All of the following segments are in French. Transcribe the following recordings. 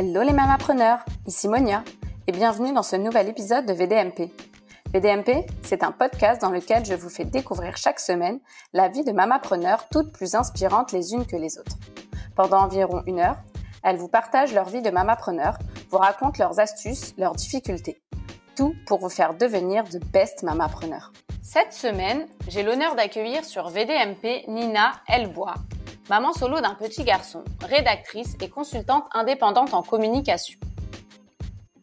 Hello les mamapreneurs, ici Monia et bienvenue dans ce nouvel épisode de VDMP. VDMP, c'est un podcast dans lequel je vous fais découvrir chaque semaine la vie de mamapreneurs toutes plus inspirantes les unes que les autres. Pendant environ une heure, elles vous partagent leur vie de mamapreneurs, vous racontent leurs astuces, leurs difficultés. Tout pour vous faire devenir de best mamapreneurs. Cette semaine, j'ai l'honneur d'accueillir sur VDMP Nina Elbois, maman solo d'un petit garçon, rédactrice et consultante indépendante en communication.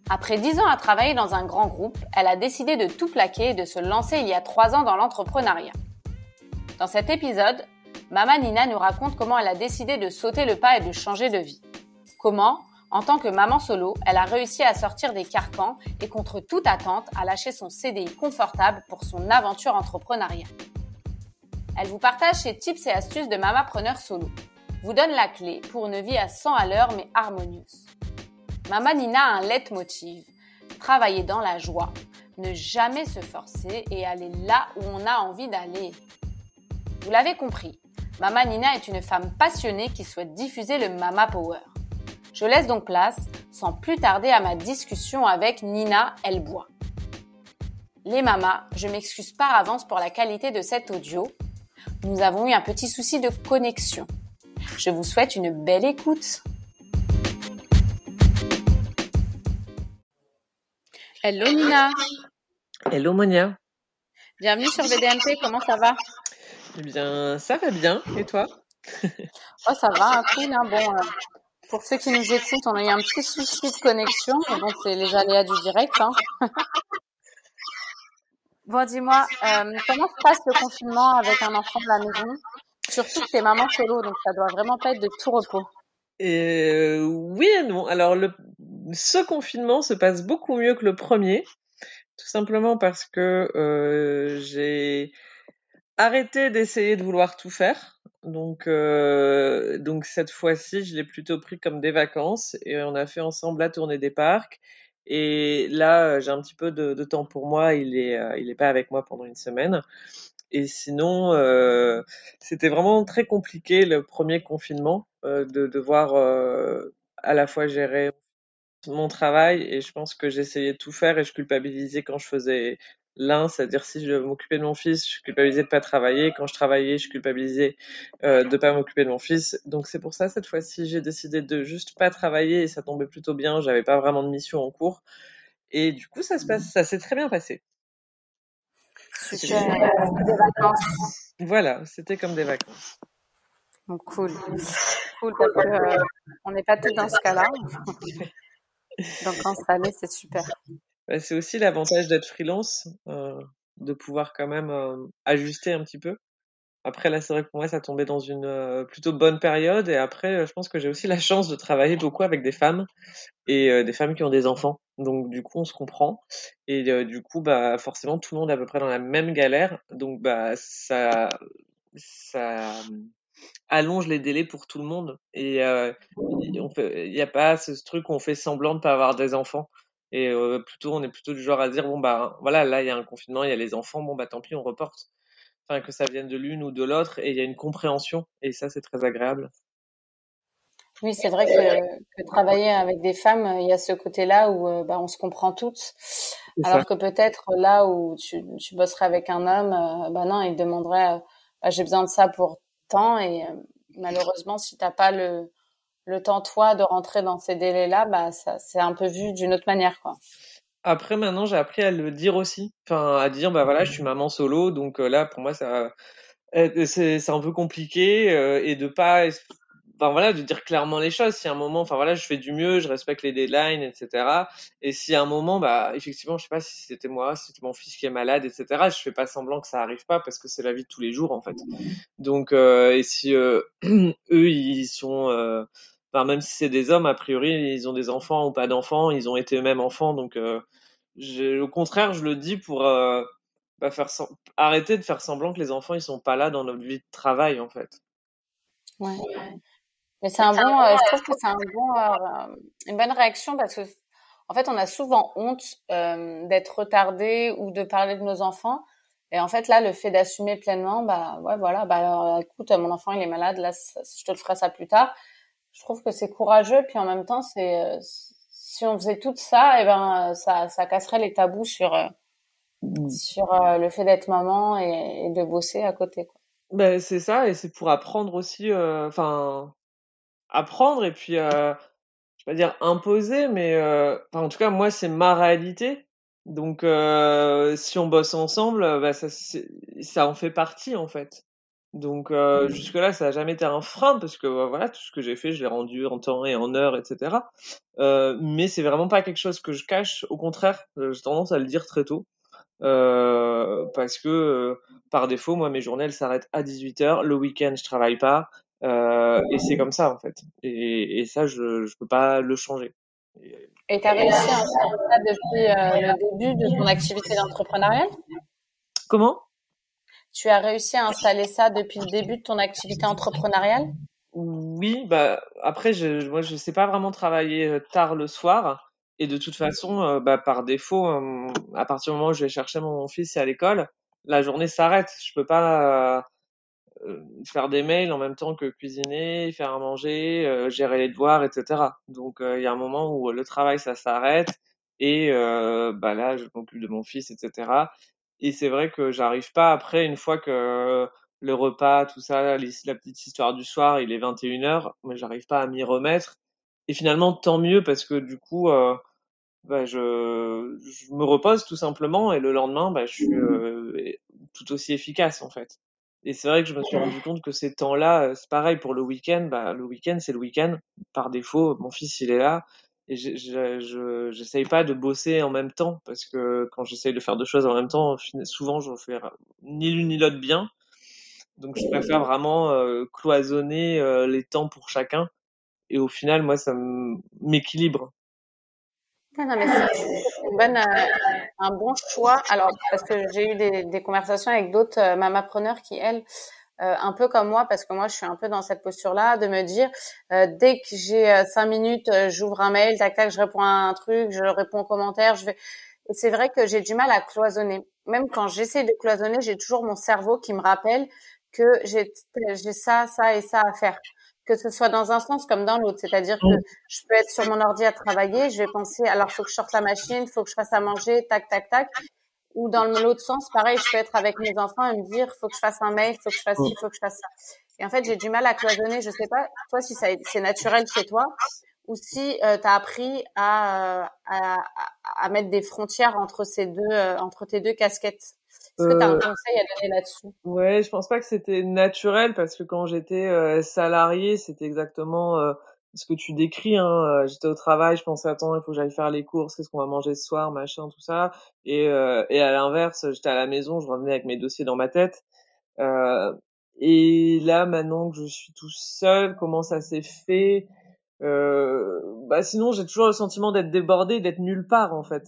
Après dix ans à travailler dans un grand groupe, elle a décidé de tout plaquer et de se lancer il y a trois ans dans l'entrepreneuriat. Dans cet épisode, Maman Nina nous raconte comment elle a décidé de sauter le pas et de changer de vie. Comment, en tant que maman solo, elle a réussi à sortir des carcans et contre toute attente à lâcher son CDI confortable pour son aventure entrepreneuriale. Elle vous partage ses tips et astuces de mamapreneur solo, vous donne la clé pour une vie à 100 à l'heure mais harmonieuse. Mama Nina a un leitmotiv, travailler dans la joie, ne jamais se forcer et aller là où on a envie d'aller. Vous l'avez compris, Mama Nina est une femme passionnée qui souhaite diffuser le Mama Power. Je laisse donc place, sans plus tarder, à ma discussion avec Nina Elbois. Les mamas, je m'excuse par avance pour la qualité de cet audio, nous avons eu un petit souci de connexion. Je vous souhaite une belle écoute. Hello Nina. Hello Monia. Bienvenue sur VDMP, comment ça va? Eh bien, ça va bien. Et toi? Oh, ça va, cool. Hein. Bon, euh, pour ceux qui nous écoutent, on a eu un petit souci de connexion, bon, c'est les aléas du direct. Hein. Bon, dis-moi, euh, comment se passe le confinement avec un enfant de la maison? Surtout que t'es maman solo, donc ça doit vraiment pas être de tout repos. Euh, oui et non. Alors, ce confinement se passe beaucoup mieux que le premier, tout simplement parce que euh, j'ai arrêté d'essayer de vouloir tout faire. Donc, donc cette fois-ci, je l'ai plutôt pris comme des vacances et on a fait ensemble la tournée des parcs. Et là, j'ai un petit peu de, temps pour moi. Il est, euh, il est pas avec moi pendant une semaine. Et sinon, euh, c'était vraiment très compliqué le premier confinement euh, de devoir euh, à la fois gérer mon travail et je pense que j'essayais de tout faire et je culpabilisais quand je faisais l'un, c'est-à-dire si je m'occupais de mon fils, je culpabilisais de pas travailler. Quand je travaillais, je culpabilisais euh, de pas m'occuper de mon fils. Donc c'est pour ça cette fois-ci j'ai décidé de juste pas travailler et ça tombait plutôt bien. J'avais pas vraiment de mission en cours et du coup ça se passe, ça s'est très bien passé. Super, des vacances. Voilà, c'était comme des vacances. Donc, cool, cool parce que euh, on n'est pas tous dans ce cas-là. Donc quand ça allait, c'est super. Bah, c'est aussi l'avantage d'être freelance, euh, de pouvoir quand même euh, ajuster un petit peu. Après, là, c'est vrai que pour moi, ça tombait dans une euh, plutôt bonne période. Et après, je pense que j'ai aussi la chance de travailler beaucoup avec des femmes et des femmes qui ont des enfants. Donc, du coup, on se comprend. Et du coup, bah, forcément, tout le monde est à peu près dans la même galère. Donc, bah, ça, ça allonge les délais pour tout le monde. Et il n'y a pas ce truc où on fait semblant de pas avoir des enfants. Et euh, plutôt, on est plutôt du genre à dire bon bah voilà, là il y a un confinement, il y a les enfants, bon bah tant pis, on reporte. Enfin que ça vienne de l'une ou de l'autre, et il y a une compréhension, et ça c'est très agréable. Oui, c'est vrai que, que, travailler avec des femmes, il y a ce côté-là où bah, on se comprend toutes. Alors que peut-être là où tu, tu, bosserais avec un homme, euh, bah non, il demanderait bah, j'ai besoin de ça pour tant, et euh, malheureusement, si t'as pas le, le temps toi de rentrer dans ces délais-là, bah ça c'est un peu vu d'une autre manière quoi. Après maintenant j'ai appris à le dire aussi, enfin à dire bah voilà je suis maman solo donc euh, là pour moi ça euh, c'est c'est un peu compliqué euh, et de pas enfin voilà de dire clairement les choses. Si à un moment enfin voilà je fais du mieux je respecte les deadlines etc et si à un moment bah effectivement je sais pas si c'était moi si c'était mon fils qui est malade etc je fais pas semblant que ça arrive pas parce que c'est la vie de tous les jours en fait. Donc et si eux ils sont Enfin, même si c'est des hommes, a priori, ils ont des enfants ou pas d'enfants, ils ont été eux-mêmes enfants. Donc, euh, au contraire, je le dis pour euh, bah, faire arrêter de faire semblant que les enfants ils sont pas là dans notre vie de travail, en fait. Ouais. Mais c'est un bon, euh, je trouve que c'est un bon, euh, une bonne réaction parce que, en fait, on a souvent honte euh, d'être retardé ou de parler de nos enfants. Et en fait, là, le fait d'assumer pleinement, bah ouais, voilà, bah alors, écoute, mon enfant il est malade, là, je te le ferai ça plus tard Je trouve que c'est courageux, puis en même temps, c'est si on faisait tout ça, et eh ben ça, ça casserait les tabous sur mmh. sur le fait d'être maman et, de bosser à côté. Quoi. Ben c'est ça, et c'est pour apprendre aussi, enfin apprendre et puis euh, je vais pas dire imposer, mais en tout cas moi c'est ma réalité. Donc si on bosse ensemble, bah, ça ça en fait partie en fait. Donc euh, mmh. jusque là, ça a jamais été un frein parce que bah, voilà, tout ce que j'ai fait, je l'ai rendu en temps et en heure, etc. Euh, mais c'est vraiment pas quelque chose que je cache. Au contraire, euh, j'ai tendance à le dire très tôt euh, parce que euh, par défaut, moi, mes journées elles s'arrêtent à 18 h Le week-end, je travaille pas et c'est comme ça en fait. Et, et ça, je je peux pas le changer. Et tu as réussi à faire ça depuis le début de ton activité d'entrepreneuriat? Comment? Tu as réussi à installer ça depuis le début de ton activité entrepreneuriale? Oui, bah après, je, moi, je sais pas vraiment travailler euh, tard le soir. Et de toute façon, euh, bah, par défaut, euh, à partir du moment où je vais chercher mon fils à l'école, la journée s'arrête. Je peux pas faire des mails en même temps que cuisiner, faire à manger, gérer les devoirs, etc. Donc il y a un moment où le travail ça s'arrête et bah là je m'occupe de mon fils, etc. Et c'est vrai que j'arrive pas après, une fois que le repas, tout ça, la petite histoire du soir, il est 21h, mais j'arrive pas à m'y remettre. Et finalement, tant mieux parce que du coup, euh, bah, je, je, me repose tout simplement et le lendemain, bah, je suis euh, tout aussi efficace en fait. Et c'est vrai que je me suis rendu compte que ces temps-là, c'est pareil pour le week-end. Bah, le week-end, c'est le week-end. Par défaut, mon fils, il est là et je j'essaye pas de bosser en même temps parce que quand j'essaye de faire deux choses en même temps souvent je fais ni l'une ni l'autre bien. Donc je préfère vraiment euh, cloisonner euh, les temps pour chacun. Et au final moi ça m'équilibre. Non, mais c'est euh, un bon choix. Alors, parce que j'ai eu des, des conversations avec d'autres mamapreneurs qui, elles, euh, un peu comme moi, parce que moi, je suis un peu dans cette posture-là, de me dire, euh, dès que j'ai euh, cinq minutes, j'ouvre un mail, tac, tac, je réponds à un truc, je réponds aux commentaires, je vais... Et c'est vrai que j'ai du mal à cloisonner. Même quand j'essaie de cloisonner, j'ai toujours mon cerveau qui me rappelle que j'ai ça, ça et ça à faire. Que ce soit dans un sens comme dans l'autre. C'est-à-dire que je peux être sur mon ordi à travailler, je vais penser, alors faut que je sorte la machine, faut que je fasse à manger, tac, tac, tac. Ou dans l'autre sens, pareil, je peux être avec mes enfants et me dire, faut que je fasse un mail, faut que je fasse ci, faut que je fasse ça. Et en fait, j'ai du mal à cloisonner. Je sais pas, toi, si c'est naturel chez toi, ou si euh, tu as appris à, à, à, mettre des frontières entre ces deux, euh, entre tes deux casquettes. Est-ce que tu as un euh, conseil à donner là-dessus? Ouais, je pense pas que c'était naturel parce que quand j'étais euh, salarié, c'était exactement ce que tu décris, hein, euh, j'étais au travail, je pensais attends, il faut que j'aille faire les courses, qu'est-ce qu'on va manger ce soir, machin, tout ça. Et, euh, et à l'inverse, j'étais à la maison, je revenais avec mes dossiers dans ma tête. Euh, et là, maintenant que je suis tout seul, comment ça s'est fait? Euh, Bah sinon, j'ai toujours le sentiment d'être débordé, d'être nulle part en fait,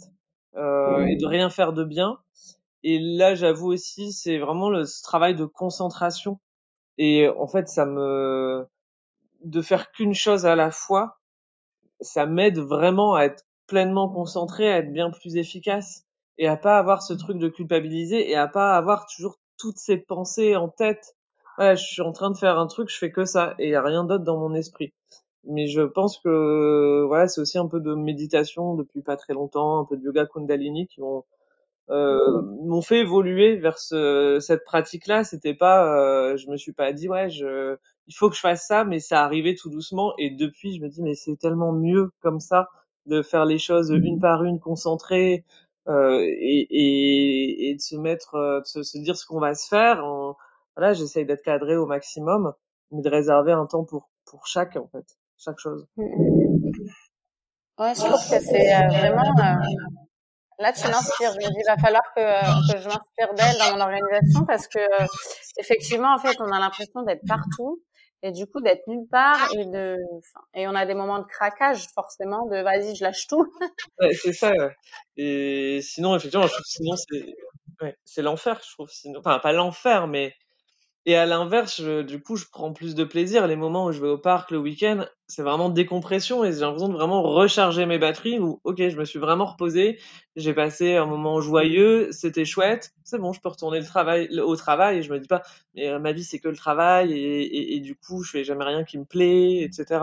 euh, et de rien faire de bien. Et là, j'avoue aussi, c'est vraiment le travail de concentration. Et en fait, ça me de faire qu'une chose à la fois, ça m'aide vraiment à être pleinement concentré, à être bien plus efficace et à pas avoir ce truc de culpabiliser et à pas avoir toujours toutes ces pensées en tête. je suis en train de faire un truc, je fais que ça et il y a rien d'autre dans mon esprit. Mais je pense que voilà, c'est aussi un peu de méditation depuis pas très longtemps, un peu de yoga kundalini qui vont euh, m'ont fait évoluer vers ce, cette pratique-là. C'était pas, euh, je me suis pas dit ouais, je, il faut que je fasse ça, mais ça arrivait tout doucement. Et depuis, je me dis mais c'est tellement mieux comme ça de faire les choses une par une, concentrées euh, et, et, et, de se mettre, euh, de se, se dire ce qu'on va se faire. En, voilà, j'essaye d'être cadré au maximum, mais de réserver un temps pour pour chaque en fait, chaque chose. Ouais, je trouve que c'est euh, vraiment Là, tu m'inspires. Je me dis, il va falloir que, que je m'inspire d'elle dans mon organisation parce que, effectivement, en fait, on a l'impression d'être partout et du coup d'être nulle part et de, et on a des moments de craquage forcément de vas-y, je lâche tout. ouais, c'est ça. Ouais. Et sinon, effectivement, je trouve sinon c'est, ouais, c'est l'enfer, je trouve. Sinon, enfin, pas l'enfer, mais Et à l'inverse, du coup, je prends plus de plaisir. Les moments où je vais au parc le week-end, c'est vraiment décompression et j'ai l'impression de vraiment recharger mes batteries où, ok, je me suis vraiment reposée. J'ai passé un moment joyeux, c'était chouette. C'est bon, je peux retourner le travail, au travail et je me dis pas, mais euh, ma vie c'est que le travail et, du coup, je fais jamais rien qui me plaît, etc.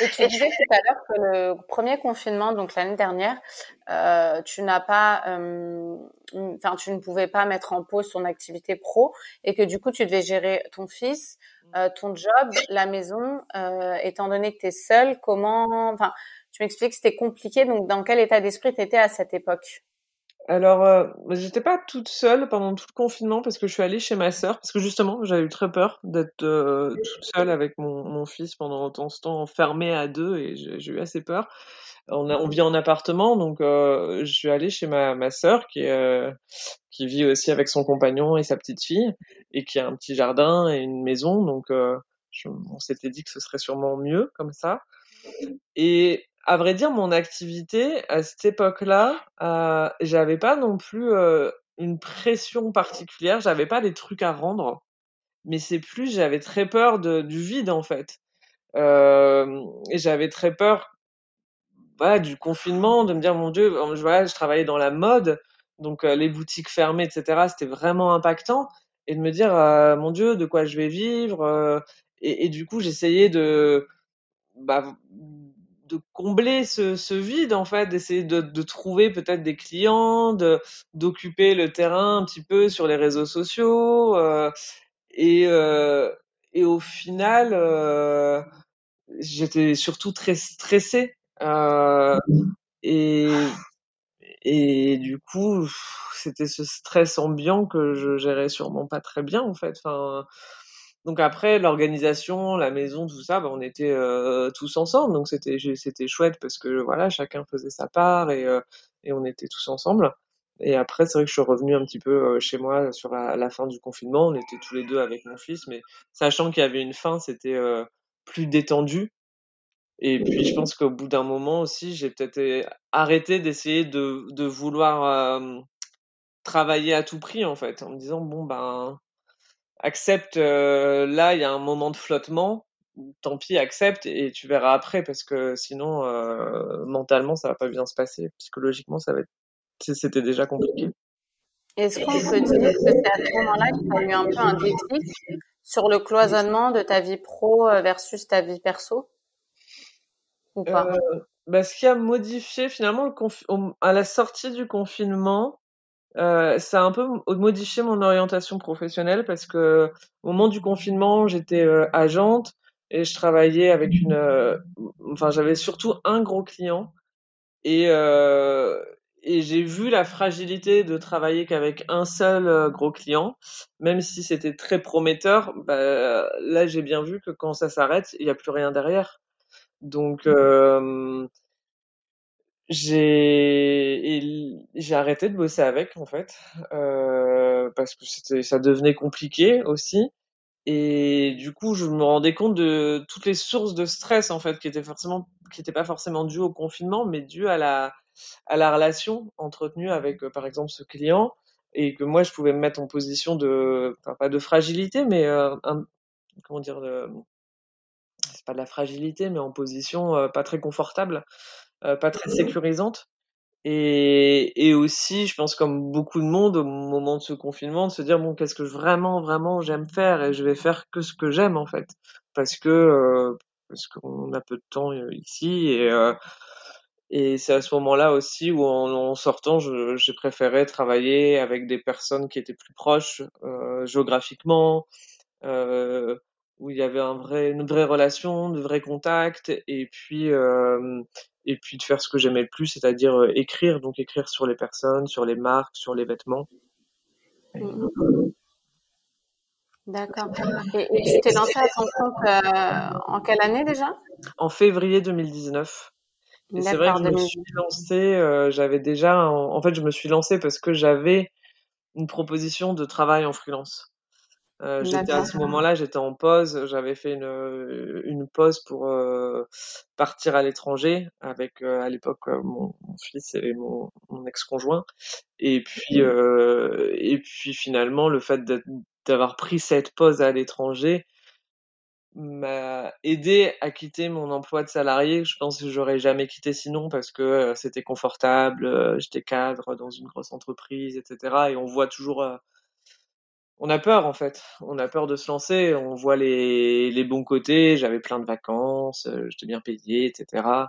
et tu disais tout à l'heure que le premier confinement, donc l'année dernière, euh, tu n'as pas, euh, enfin, tu ne pouvais pas mettre en pause ton activité pro et que du coup, tu devais gérer ton fils, euh, ton job, la maison, euh, étant donné que tu es seule, comment, enfin, tu m'expliques que c'était compliqué, donc dans quel état d'esprit tu étais à cette époque? Alors, euh, j'étais pas toute seule pendant tout le confinement parce que je suis allée chez ma sœur parce que justement j'avais eu très peur d'être euh, toute seule avec mon, mon fils pendant autant ce temps enfermé à deux et j'ai eu assez peur. On, a, on vit en appartement donc euh, je suis allée chez ma, ma sœur qui euh, qui vit aussi avec son compagnon et sa petite fille et qui a un petit jardin et une maison donc euh, je, on s'était dit que ce serait sûrement mieux comme ça. Et à vrai dire, mon activité à cette époque-là, euh, j'avais pas non plus euh, une pression particulière, j'avais pas des trucs à rendre, mais c'est plus j'avais très peur de, du vide en fait, euh, j'avais très peur voilà, du confinement, de me dire mon Dieu, voilà, je travaillais dans la mode, donc euh, les boutiques fermées, etc. C'était vraiment impactant, et de me dire euh, mon Dieu, de quoi je vais vivre, euh, et, et, du coup j'essayais de bah, combler ce, vide en fait, d'essayer de, trouver peut-être des clients, de d'occuper le terrain un petit peu sur les réseaux sociaux euh, et euh, et au final euh, j'étais surtout très stressée et et du coup c'était ce stress ambiant que je gérais sûrement pas très bien en fait. Enfin donc après l'organisation, la maison, tout ça, bah, on était euh, tous ensemble, donc c'était c'était chouette parce que voilà, chacun faisait sa part et euh, et on était tous ensemble. Et après, c'est vrai que je suis revenue un petit peu euh, chez moi sur la, fin du confinement. On était tous les deux avec mon fils, mais sachant qu'il y avait une fin, c'était euh, plus détendu. Et puis je pense qu'au bout d'un moment aussi, j'ai peut-être arrêté d'essayer de de vouloir euh, travailler à tout prix en fait, en me disant bon ben accepte, euh, là, il y a un moment de flottement, tant pis, accepte et tu verras après parce que sinon, euh, mentalement, ça va pas bien se passer. Psychologiquement, ça va être, c'était déjà compliqué. Est-ce qu'on peut dire que c'est à ce moment-là qu'il y a eu un peu un déclic sur le cloisonnement de ta vie pro euh, versus ta vie perso? Ou pas? Euh, bah, Ce qui a modifié finalement le à la sortie du confinement, euh, ça a un peu modifié mon orientation professionnelle parce que au moment du confinement, j'étais euh, agente et je travaillais avec une, euh, enfin j'avais surtout un gros client et euh, et j'ai vu la fragilité de travailler qu'avec un seul gros client, même si c'était très prometteur. Bah, là, j'ai bien vu que quand ça s'arrête, il n'y a plus rien derrière. Donc j'ai arrêté de bosser avec en fait euh, parce que ça devenait compliqué aussi. Et du coup je me rendais compte de toutes les sources de stress en fait qui étaient forcément qui étaient pas forcément dues au confinement mais dues à la à la relation entretenue avec euh, par exemple ce client. Et que moi je pouvais me mettre en position de pas de fragilité mais euh, comment dire de c'est pas de la fragilité mais en position euh, pas très confortable pas très sécurisante. Et, et aussi, je pense comme beaucoup de monde au moment de ce confinement, de se dire bon, qu'est-ce que vraiment, vraiment j'aime faire et je vais faire que ce que j'aime en fait, parce que euh, parce qu'on a peu de temps euh, ici et euh, et c'est à ce moment-là aussi où en, en sortant, j'ai préféré travailler avec des personnes qui étaient plus proches euh, géographiquement, euh, où il y avait un vrai, une vraie relation, de vrais contacts, et puis euh, et puis de faire ce que j'aimais le plus, c'est-à-dire euh, écrire, donc écrire sur les personnes, sur les marques, sur les vêtements. Mmh. D'accord. Et, et, tu t'es lancé à ton compte euh, en quelle année déjà? En février 2019. Et c'est vrai que je me suis lancée, euh, j'avais déjà, en, en, fait, je me suis lancée parce que j'avais une proposition de travail en freelance. Euh, j'étais à ce moment-là, j'étais en pause. J'avais fait une, une pause pour euh, partir à l'étranger avec euh, à l'époque mon, mon, fils et mon, mon ex-conjoint. Et puis et puis finalement, le fait d'avoir pris cette pause à l'étranger m'a aidé à quitter mon emploi de salarié. Je pense que j'aurais jamais quitté sinon parce que c'était confortable, j'étais cadre dans une grosse entreprise, etc. Et on voit toujours on a peur en fait. On a peur de se lancer. On voit les, bons côtés. J'avais plein de vacances, euh, j'étais bien payé, etc.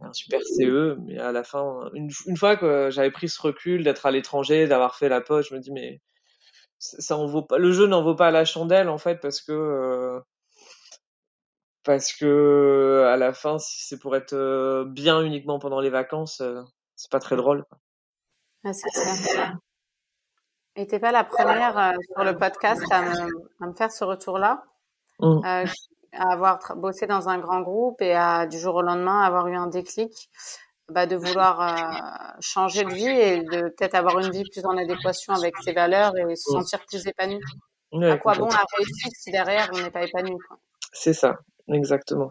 Un super CE, mais à la fin, une, fois que j'avais pris ce recul d'être à l'étranger, d'avoir fait la poche, je me dis mais ça en vaut pas. Le jeu n'en vaut pas la chandelle en fait parce que euh, parce que à la fin, si c'est pour être euh, bien uniquement pendant les vacances, c'est pas très drôle. Ah, c'est clair. Et t'es pas la première euh, sur le podcast à me, à me faire ce retour-là, mm. euh, à avoir bossé dans un grand groupe et à du jour au lendemain avoir eu un déclic, bah, de vouloir euh, changer de vie et de peut-être avoir une vie plus en adéquation avec ses valeurs et se mm. sentir plus épanoui. à quoi bon la réussite si derrière on n'est pas épanoui C'est ça, exactement.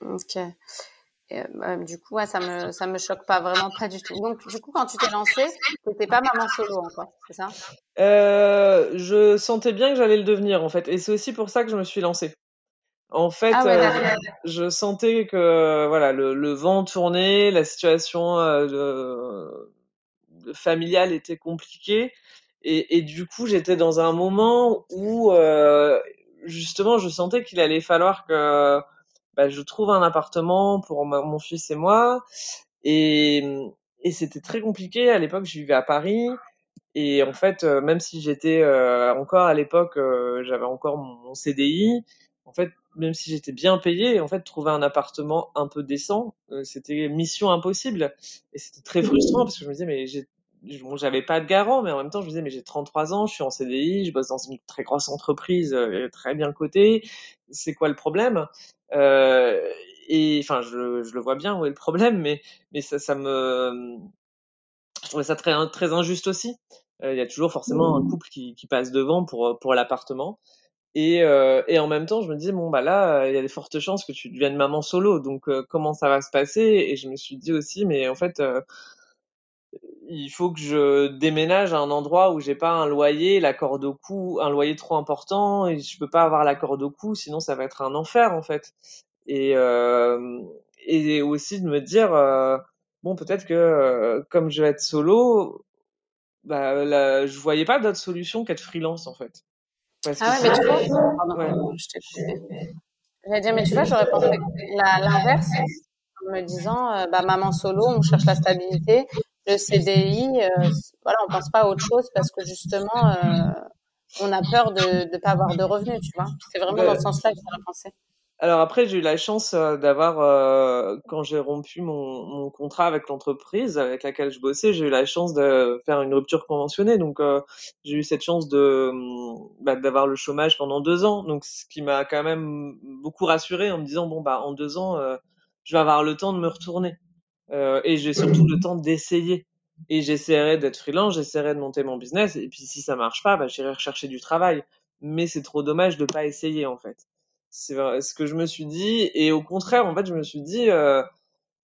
Ok. Euh, du coup, ouais, ça me ça me choque pas vraiment pas du tout. Donc du coup, quand tu t'es lancée, t'étais pas maman solo encore, c'est ça? Euh, Je sentais bien que j'allais le devenir en fait, et c'est aussi pour ça que je me suis lancée. En fait, ah euh, je sentais que voilà le, le vent tournait, la situation familiale était compliquée, et, et du coup, j'étais dans un moment où euh, justement, je sentais qu'il allait falloir que bah, je trouve un appartement pour mon fils et moi. Et, et c'était très compliqué. À l'époque, je vivais à Paris. Et en fait, euh, même si j'étais euh, encore à l'époque, euh, j'avais encore mon, CDI. En fait, même si j'étais bien payé, en fait, trouver un appartement un peu décent, c'était mission impossible. Et c'était très frustrant parce que je me disais, mais j'ai bon, j'avais pas de garant, mais en même temps, je me disais, mais j'ai 33 ans, je suis en CDI, je bosse dans une très grosse entreprise, très bien cotée. C'est quoi le problème? euh, et enfin, je, je, le vois bien où est le problème, mais mais ça, ça me, je trouvais ça très très injuste aussi. Euh, il y a toujours forcément un couple qui, qui passe devant pour pour l'appartement. Et, euh, et en même temps, je me dis bon bah là, il y a des fortes chances que tu deviennes maman solo. Donc euh, comment ça va se passer? Et je me suis dit aussi, mais en fait, euh, il faut que je déménage à un endroit où j'ai pas un loyer, la corde au cou, un loyer trop important, et je peux pas avoir la corde au cou, sinon ça va être un enfer en fait. Et euh, et aussi de me dire euh, bon peut-être que euh, comme je vais être solo, bah là, je voyais pas d'autre solution qu'être freelance en fait. Parce ah ouais, mais tu vois, je t'ai dire, mais tu vois, j'aurais pensé l'inverse en me disant, bah, maman solo, on cherche la stabilité, le CDI, euh, voilà, on pense pas à autre chose parce que justement, euh, on a peur de ne pas avoir de revenus, tu vois. C'est vraiment dans ce sens-là que j'ai pensé. Alors après, j'ai eu la chance euh, d'avoir, euh, quand j'ai rompu mon, mon, contrat avec l'entreprise avec laquelle je bossais, j'ai eu la chance de faire une rupture conventionnée. Donc euh, j'ai eu cette chance de bah, d'avoir le chômage pendant deux ans. Donc ce qui m'a quand même beaucoup rassuré en me disant bon bah en deux ans, je vais avoir le temps de me retourner. Euh, et j'ai surtout le temps d'essayer. Et j'essaierai d'être freelance, j'essaierai de monter mon business. Et puis si ça marche pas, bah, j'irai rechercher du travail. Mais c'est trop dommage de pas essayer en fait. C'est ce que je me suis dit. Et au contraire, en fait, je me suis dit, euh,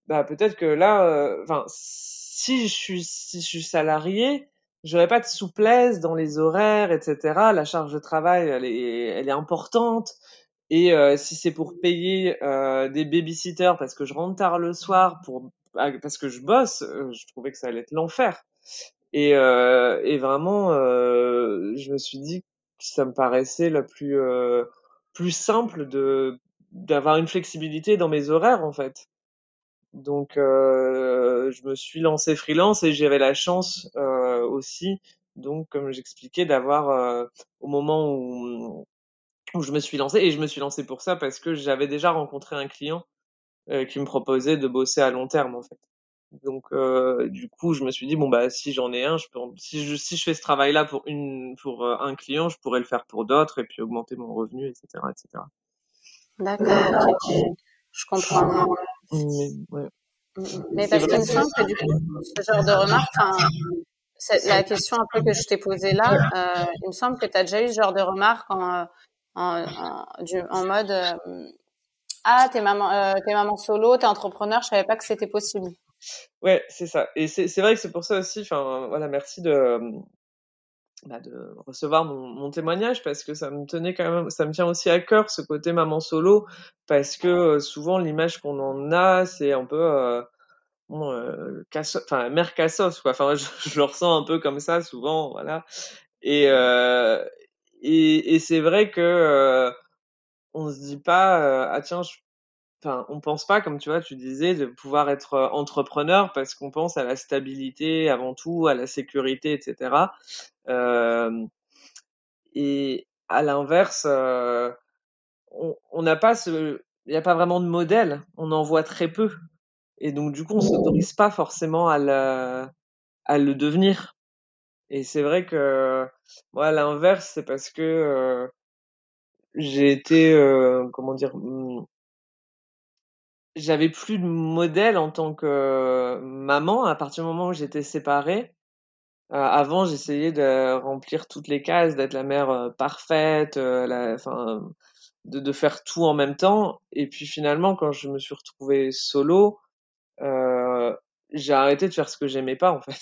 bah peut-être que là, euh, enfin, si je suis si je suis salarié, j'aurais pas de souplesse dans les horaires, etc. La charge de travail, elle est elle est importante. Et euh, si c'est pour payer euh, des babysitters parce que je rentre tard le soir pour parce que je bosse, euh, je trouvais que ça allait être l'enfer. Et, euh, et vraiment, euh, je me suis dit que ça me paraissait la plus euh, plus simple de d'avoir une flexibilité dans mes horaires en fait. Donc, je me suis lancé freelance et j'avais la chance aussi, donc comme j'expliquais, d'avoir au moment où où je me suis lancé et je me suis lancé pour ça parce que j'avais déjà rencontré un client euh, qui me proposait de bosser à long terme en fait. Donc euh, du coup, je me suis dit bon bah si j'en ai un, je peux si je si je fais ce travail-là pour une pour euh, un client, je pourrais le faire pour d'autres et puis augmenter mon revenu, etc., etc. D'accord. Je comprends. Mais, ouais. Mais parce qu'il me semble que du coup, ce genre de remarque, la question un peu que je t'ai posée là, euh, il me semble que tu as déjà eu ce genre de remarques en, en, en, mode Ah, t'es maman, euh, t'es maman solo, t'es entrepreneur, je savais pas que c'était possible. Ouais, c'est ça. Et c'est vrai que c'est pour ça aussi, enfin, voilà, merci de, bah, de recevoir mon, témoignage parce que ça me tenait quand même, ça me tient aussi à cœur ce côté maman solo parce que euh, souvent l'image qu'on en a, c'est un peu, euh, euh, mère cassos, quoi. Enfin, je, le ressens un peu comme ça souvent, voilà. Et, et, c'est vrai que on se dit pas, ah tiens, enfin, on pense pas, comme tu vois, tu disais, de pouvoir être euh, entrepreneur parce qu'on pense à la stabilité avant tout, à la sécurité, etc. Euh, et à l'inverse, euh, on n'a pas ce, il n'y a pas vraiment de modèle, on en voit très peu, et donc du coup, on s'autorise pas forcément à le, à le devenir. Et c'est vrai que moi, à l'inverse, c'est parce que euh, j'ai été, euh, comment dire, hmm, j'avais plus de modèle en tant que maman à partir du moment où j'étais séparée. Euh, avant, j'essayais de remplir toutes les cases, d'être la mère euh, parfaite, euh, la, enfin, de, de, faire tout en même temps. Et puis finalement, quand je me suis retrouvée solo, j'ai arrêté de faire ce que j'aimais pas en fait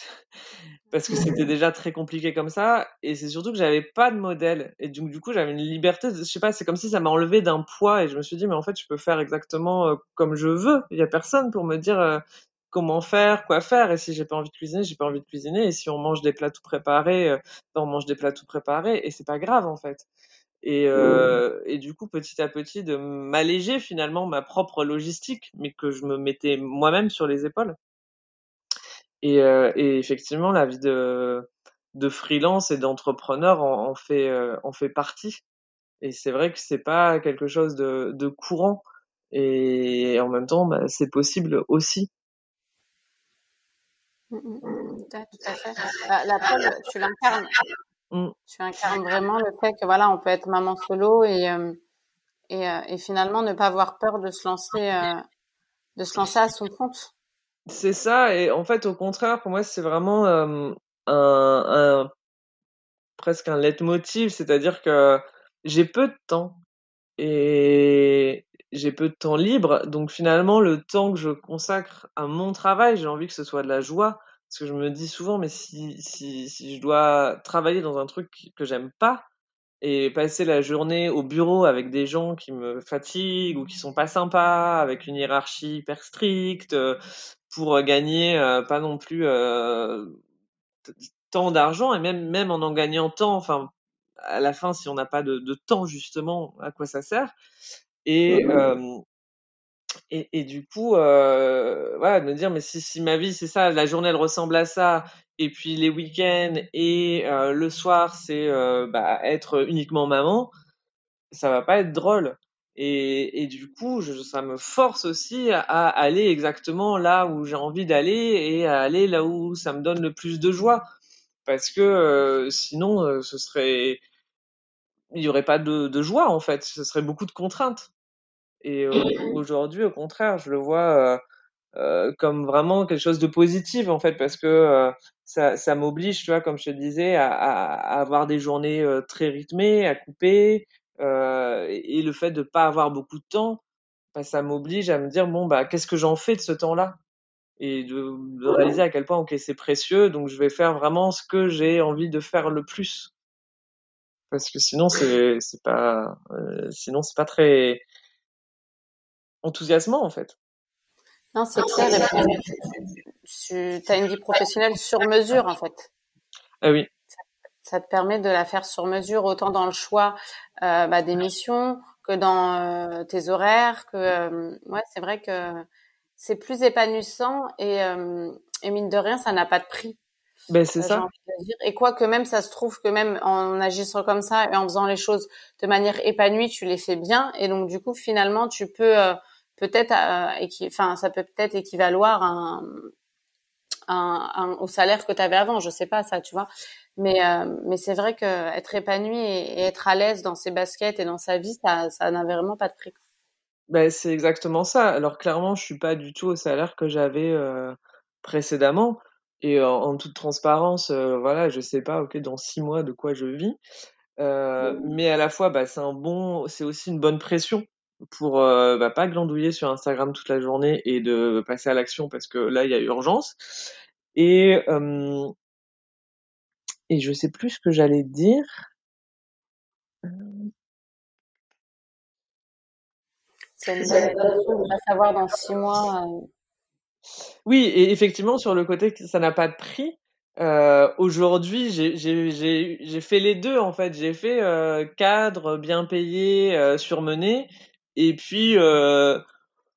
parce que c'était déjà très compliqué comme ça et c'est surtout que j'avais pas de modèle et donc du coup j'avais une liberté je sais pas c'est comme si ça m'a enlevé d'un poids et je me suis dit mais en fait je peux faire exactement euh, comme je veux. Il y a personne pour me dire euh, comment faire quoi faire et si j'ai pas envie de cuisiner j'ai pas envie de cuisiner et si on mange des plats tout préparés euh, on mange des plats tout préparés et c'est pas grave en fait. Et, euh, et du coup petit à petit de m'alléger finalement ma propre logistique mais que je me mettais moi-même sur les épaules et, euh, et effectivement, la vie de, de freelance et d'entrepreneur en, en, fait, euh, en fait partie. Et c'est vrai que c'est pas quelque chose de, de courant. Et en même temps, bah, c'est possible aussi. Mmh, mmh, mmh. Tout à fait. Bah, la tu l'incarnes. Tu incarnes vraiment le fait que voilà, on peut être maman solo et, euh, et, et finalement ne pas avoir peur de se lancer, de se lancer à son compte. C'est ça, et en fait, au contraire, pour moi, c'est vraiment un, presque un leitmotiv, c'est-à-dire que j'ai peu de temps et j'ai peu de temps libre, donc finalement, le temps que je consacre à mon travail, j'ai envie que ce soit de la joie, parce que je me dis souvent, mais si, si, si je dois travailler dans un truc que j'aime pas, et passer la journée au bureau avec des gens qui me fatiguent ou qui sont pas sympas, avec une hiérarchie hyper stricte, pour gagner euh, pas non plus euh, tant d'argent et même même en en gagnant tant, enfin à la fin si on n'a pas de, de, temps justement, à quoi ça sert Et euh, et, et, du coup, euh, voilà, de me dire, mais si, si ma vie, c'est ça, la journée, elle ressemble à ça, et puis les week-ends et euh, le soir, c'est euh, bah, être uniquement maman, ça va pas être drôle. Et, du coup, ça me force aussi à, aller exactement là où j'ai envie d'aller et à aller là où ça me donne le plus de joie. Parce que euh, sinon, euh, ce serait, il y aurait pas de, joie en fait. Ce serait beaucoup de contraintes. Et aujourd'hui, au contraire, je le vois euh, comme vraiment quelque chose de positif en fait, parce que ça, ça m'oblige, tu vois, comme je te disais, à, avoir des journées très rythmées, à couper, euh, et le fait de pas avoir beaucoup de temps, bah, ça m'oblige à me dire bon bah qu'est-ce que j'en fais de ce temps-là? Et de, de, réaliser à quel point ok c'est précieux, donc je vais faire vraiment ce que j'ai envie de faire le plus parce que sinon c'est c'est pas euh, sinon c'est pas très enthousiasmant en fait. Non, c'est clair. Tu as une vie professionnelle sur mesure en fait. Ah oui. Ça, te permet de la faire sur mesure autant dans le choix euh, bah, des missions que dans euh, tes horaires. Que euh, ouais, c'est vrai que c'est plus épanouissant et, euh, et mine de rien, ça n'a pas de prix. Ben c'est ça. Et quoi que même ça se trouve que même en agissant comme ça et en faisant les choses de manière épanouie, tu les fais bien et donc du coup finalement tu peux euh, peut-être, euh, enfin, ça peut peut-être équivaloir un, un, un, au salaire que tu avais avant. Je sais pas ça, tu vois. Mais euh, mais c'est vrai que être épanoui et, être à l'aise dans ses baskets et dans sa vie, ça ça n'a vraiment pas de prix. Ben c'est exactement ça. Alors clairement, je suis pas du tout au salaire que j'avais euh, précédemment. Et en, en toute transparence, voilà, je sais pas, ok, dans six mois de quoi je vis. Euh, mais à la fois, bah, c'est un bon, c'est aussi une bonne pression pour euh, bah, pas glandouiller sur Instagram toute la journée et de passer à l'action parce que là, il y a urgence. Et euh, et je sais plus ce que j'allais dire. C'est une bonne de pas savoir dans six mois. Oui, et effectivement, sur le côté que ça n'a pas de prix, euh, aujourd'hui, j'ai fait les deux en fait. J'ai fait euh, cadre, bien payé, euh, surmené, et puis euh,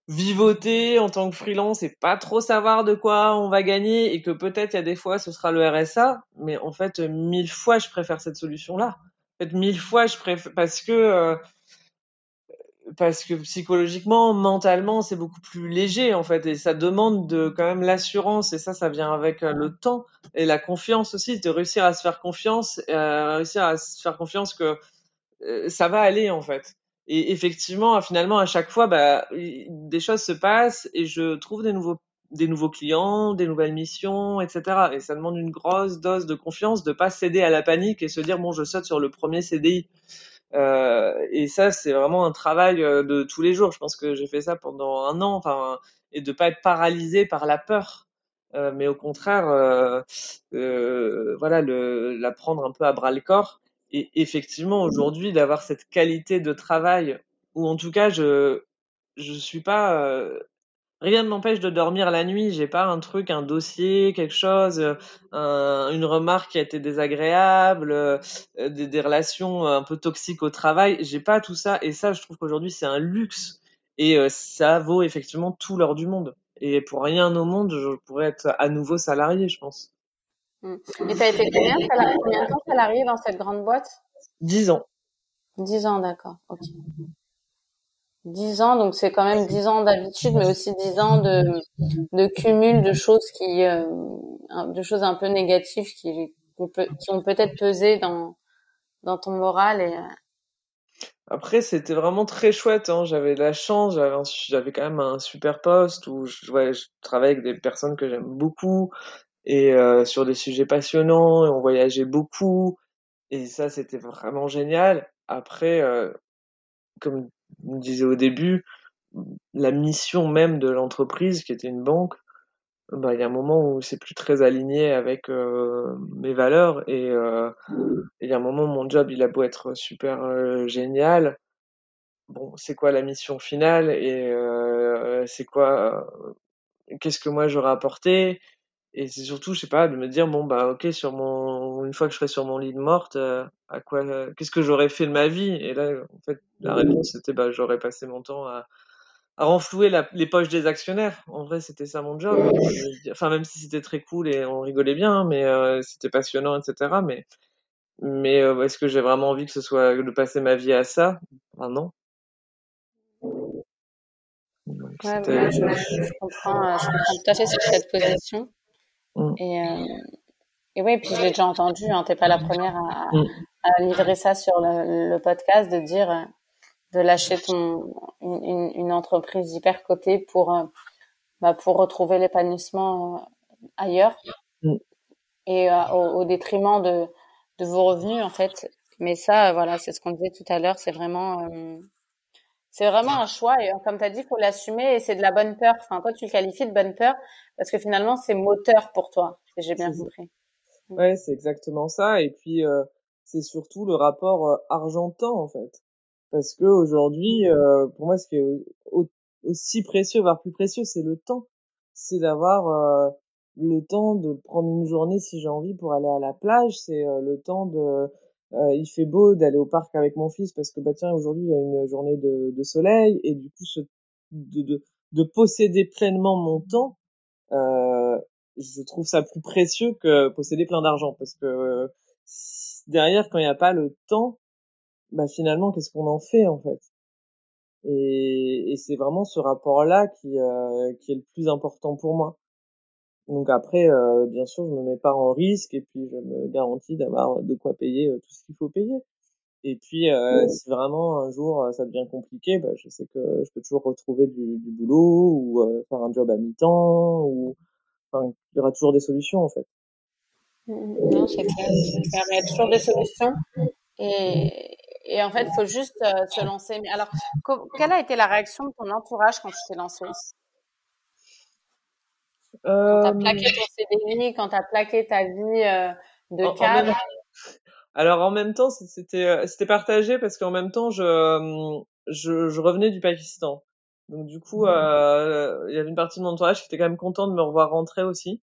vivoter en tant que freelance et pas trop savoir de quoi on va gagner et que peut-être il y a des fois ce sera le RSA, mais en fait mille fois je préfère cette solution-là. En fait mille fois je préfère parce que euh, parce que psychologiquement, mentalement, c'est beaucoup plus léger en fait, et ça demande de quand même l'assurance, et ça, ça vient avec euh, le temps et la confiance aussi, de réussir à se faire confiance, euh, réussir à se faire confiance que euh, ça va aller en fait. Et effectivement, finalement, à chaque fois, bah, des choses se passent et je trouve des nouveaux des nouveaux clients, des nouvelles missions, etc. Et ça demande une grosse dose de confiance, de pas céder à la panique et se dire bon, je saute sur le premier CDI. Euh, et ça, c'est vraiment un travail euh, de tous les jours. Je pense que j'ai fait ça pendant un an, enfin, et de pas être paralysé par la peur, euh, mais au contraire, euh, euh, voilà, le, la prendre un peu à bras le corps. Et effectivement, aujourd'hui, d'avoir cette qualité de travail, ou en tout cas, je je suis pas euh, rien ne m'empêche de dormir la nuit. J'ai pas un truc, un dossier, quelque chose, un, une remarque qui a été désagréable, euh, des, des, relations un peu toxiques au travail. J'ai pas tout ça. Et ça, je trouve qu'aujourd'hui, c'est un luxe. Et euh, ça vaut effectivement tout l'or du monde. Et pour rien au monde, je pourrais être à nouveau salarié, je pense. Mmh. Et tu as été combien, combien de temps salarié dans cette grande boîte? Dix ans. Dix ans, d'accord. Ok. 10 ans, donc c'est quand même 10 ans d'habitude, mais aussi 10 ans de, de cumul de choses qui, euh, de choses un peu négatives qui, qui ont peut-être pesé dans, dans ton moral et. Euh, Après, c'était vraiment très chouette. Hein. J'avais de la chance. J'avais, j'avais quand même un super poste où je, ouais, je travaillais avec des personnes que j'aime beaucoup et euh, sur des sujets passionnants. Et on voyageait beaucoup. Et ça, c'était vraiment génial. Après, euh, comme on disait au début, la mission même de l'entreprise, qui était une banque, bah, il y a un moment où c'est plus très aligné avec euh, mes valeurs et euh, il y a un moment où mon job il a beau être super génial bon c'est quoi la mission finale et c'est quoi qu'est-ce que moi j'aurais apporté et c'est surtout je sais pas de me dire bon bah ok sur mon une fois que je serai sur mon lit de morte à quoi qu'est-ce que j'aurais fait de ma vie? Et là en fait la réponse c'était bah j'aurais passé mon temps à à renflouer la, les poches des actionnaires. En vrai, c'était ça mon job. Enfin, même si c'était très cool et on rigolait bien, hein, mais euh, c'était passionnant, etc. Mais, mais euh, est-ce que j'ai vraiment envie que ce soit de passer ma vie à ça? Ah, Non. Donc, ouais, ouais, je, je, comprends, je comprends tout à fait cette position. Mm. Et, euh, et oui, puis je l'ai déjà entendu. Hein, T'es pas la première à, mm. à, livrer ça sur le, le podcast, de dire de lâcher ton une, une entreprise hyper cotée pour euh, bah, pour retrouver l'épanouissement euh, ailleurs mm. et euh, au, au, détriment de de vos revenus en fait mais ça voilà c'est ce qu'on disait tout à l'heure c'est vraiment c'est vraiment un choix et comme tu as dit il faut l'assumer et c'est de la bonne peur. Enfin toi tu le qualifies de bonne peur parce que finalement c'est moteur pour toi si j'ai bien compris. Ouais c'est exactement ça et puis c'est surtout le rapport argentant en fait. Parce que aujourd'hui, euh, pour moi, ce qui est aussi précieux, voire plus précieux, c'est le temps. C'est d'avoir euh, le temps de prendre une journée si j'ai envie pour aller à la plage. C'est euh, le temps de, il fait beau, d'aller au parc avec mon fils parce que bah tiens, aujourd'hui il y a une journée de, de soleil et du coup de, de, de posséder pleinement mon temps. je trouve ça plus précieux que posséder plein d'argent parce que derrière, quand il n'y a pas le temps, bah finalement qu'est-ce qu'on en fait en fait? Et, et c'est vraiment ce rapport-là qui, euh, qui est le plus important pour moi. Donc après, euh, bien sûr, je me mets pas en risque et puis je me garantis d'avoir de quoi payer euh, tout ce qu'il faut payer. Et puis, euh, si vraiment un jour ça devient compliqué, bah, je sais que je peux toujours retrouver du, du boulot ou faire un job à mi-temps ou enfin, il y aura toujours des solutions en fait. Mmh, non, c'est clair, Il y a toujours des solutions. Et, et en fait, il faut juste euh, se lancer. Mais alors, quelle a été la réaction de ton entourage quand tu t'es lancé? Quand tu as plaqué ton CDI, quand tu as plaqué ta vie euh, de cadre Alors en même temps, c'était euh, c'était partagé parce qu'en même temps, je, je, je revenais du Pakistan. Donc du coup, mmh. euh, il y avait une partie de mon entourage qui était quand même content de me revoir rentrer aussi.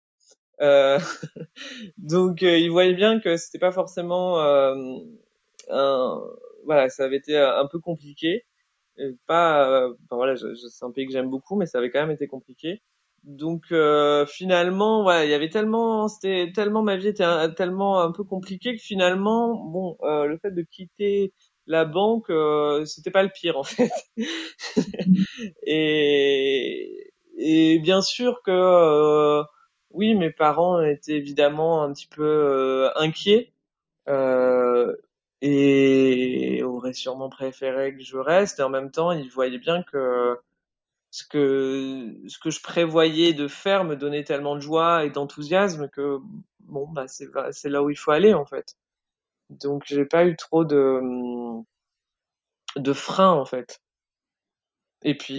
Euh, donc euh, il voyait bien que c'était pas forcément euh, un, voilà, ça avait été un peu compliqué. pas, enfin, voilà, c'est un pays que j'aime beaucoup, mais ça avait quand même été compliqué. Donc euh, finalement, voilà, il y avait tellement, c'était tellement ma vie était tellement un peu compliquée que finalement, bon, euh, le fait de quitter la banque, euh, c'était pas le pire en fait. et, et bien sûr que euh, oui, mes parents étaient évidemment un petit peu euh, inquiets et auraient sûrement préféré que je reste. Et en même temps, ils voyaient bien que ce que ce que je prévoyais de faire me donnait tellement de joie et d'enthousiasme que bon bah c'est c'est là où il faut aller en fait. Donc j'ai pas eu trop de de frein en fait. Et puis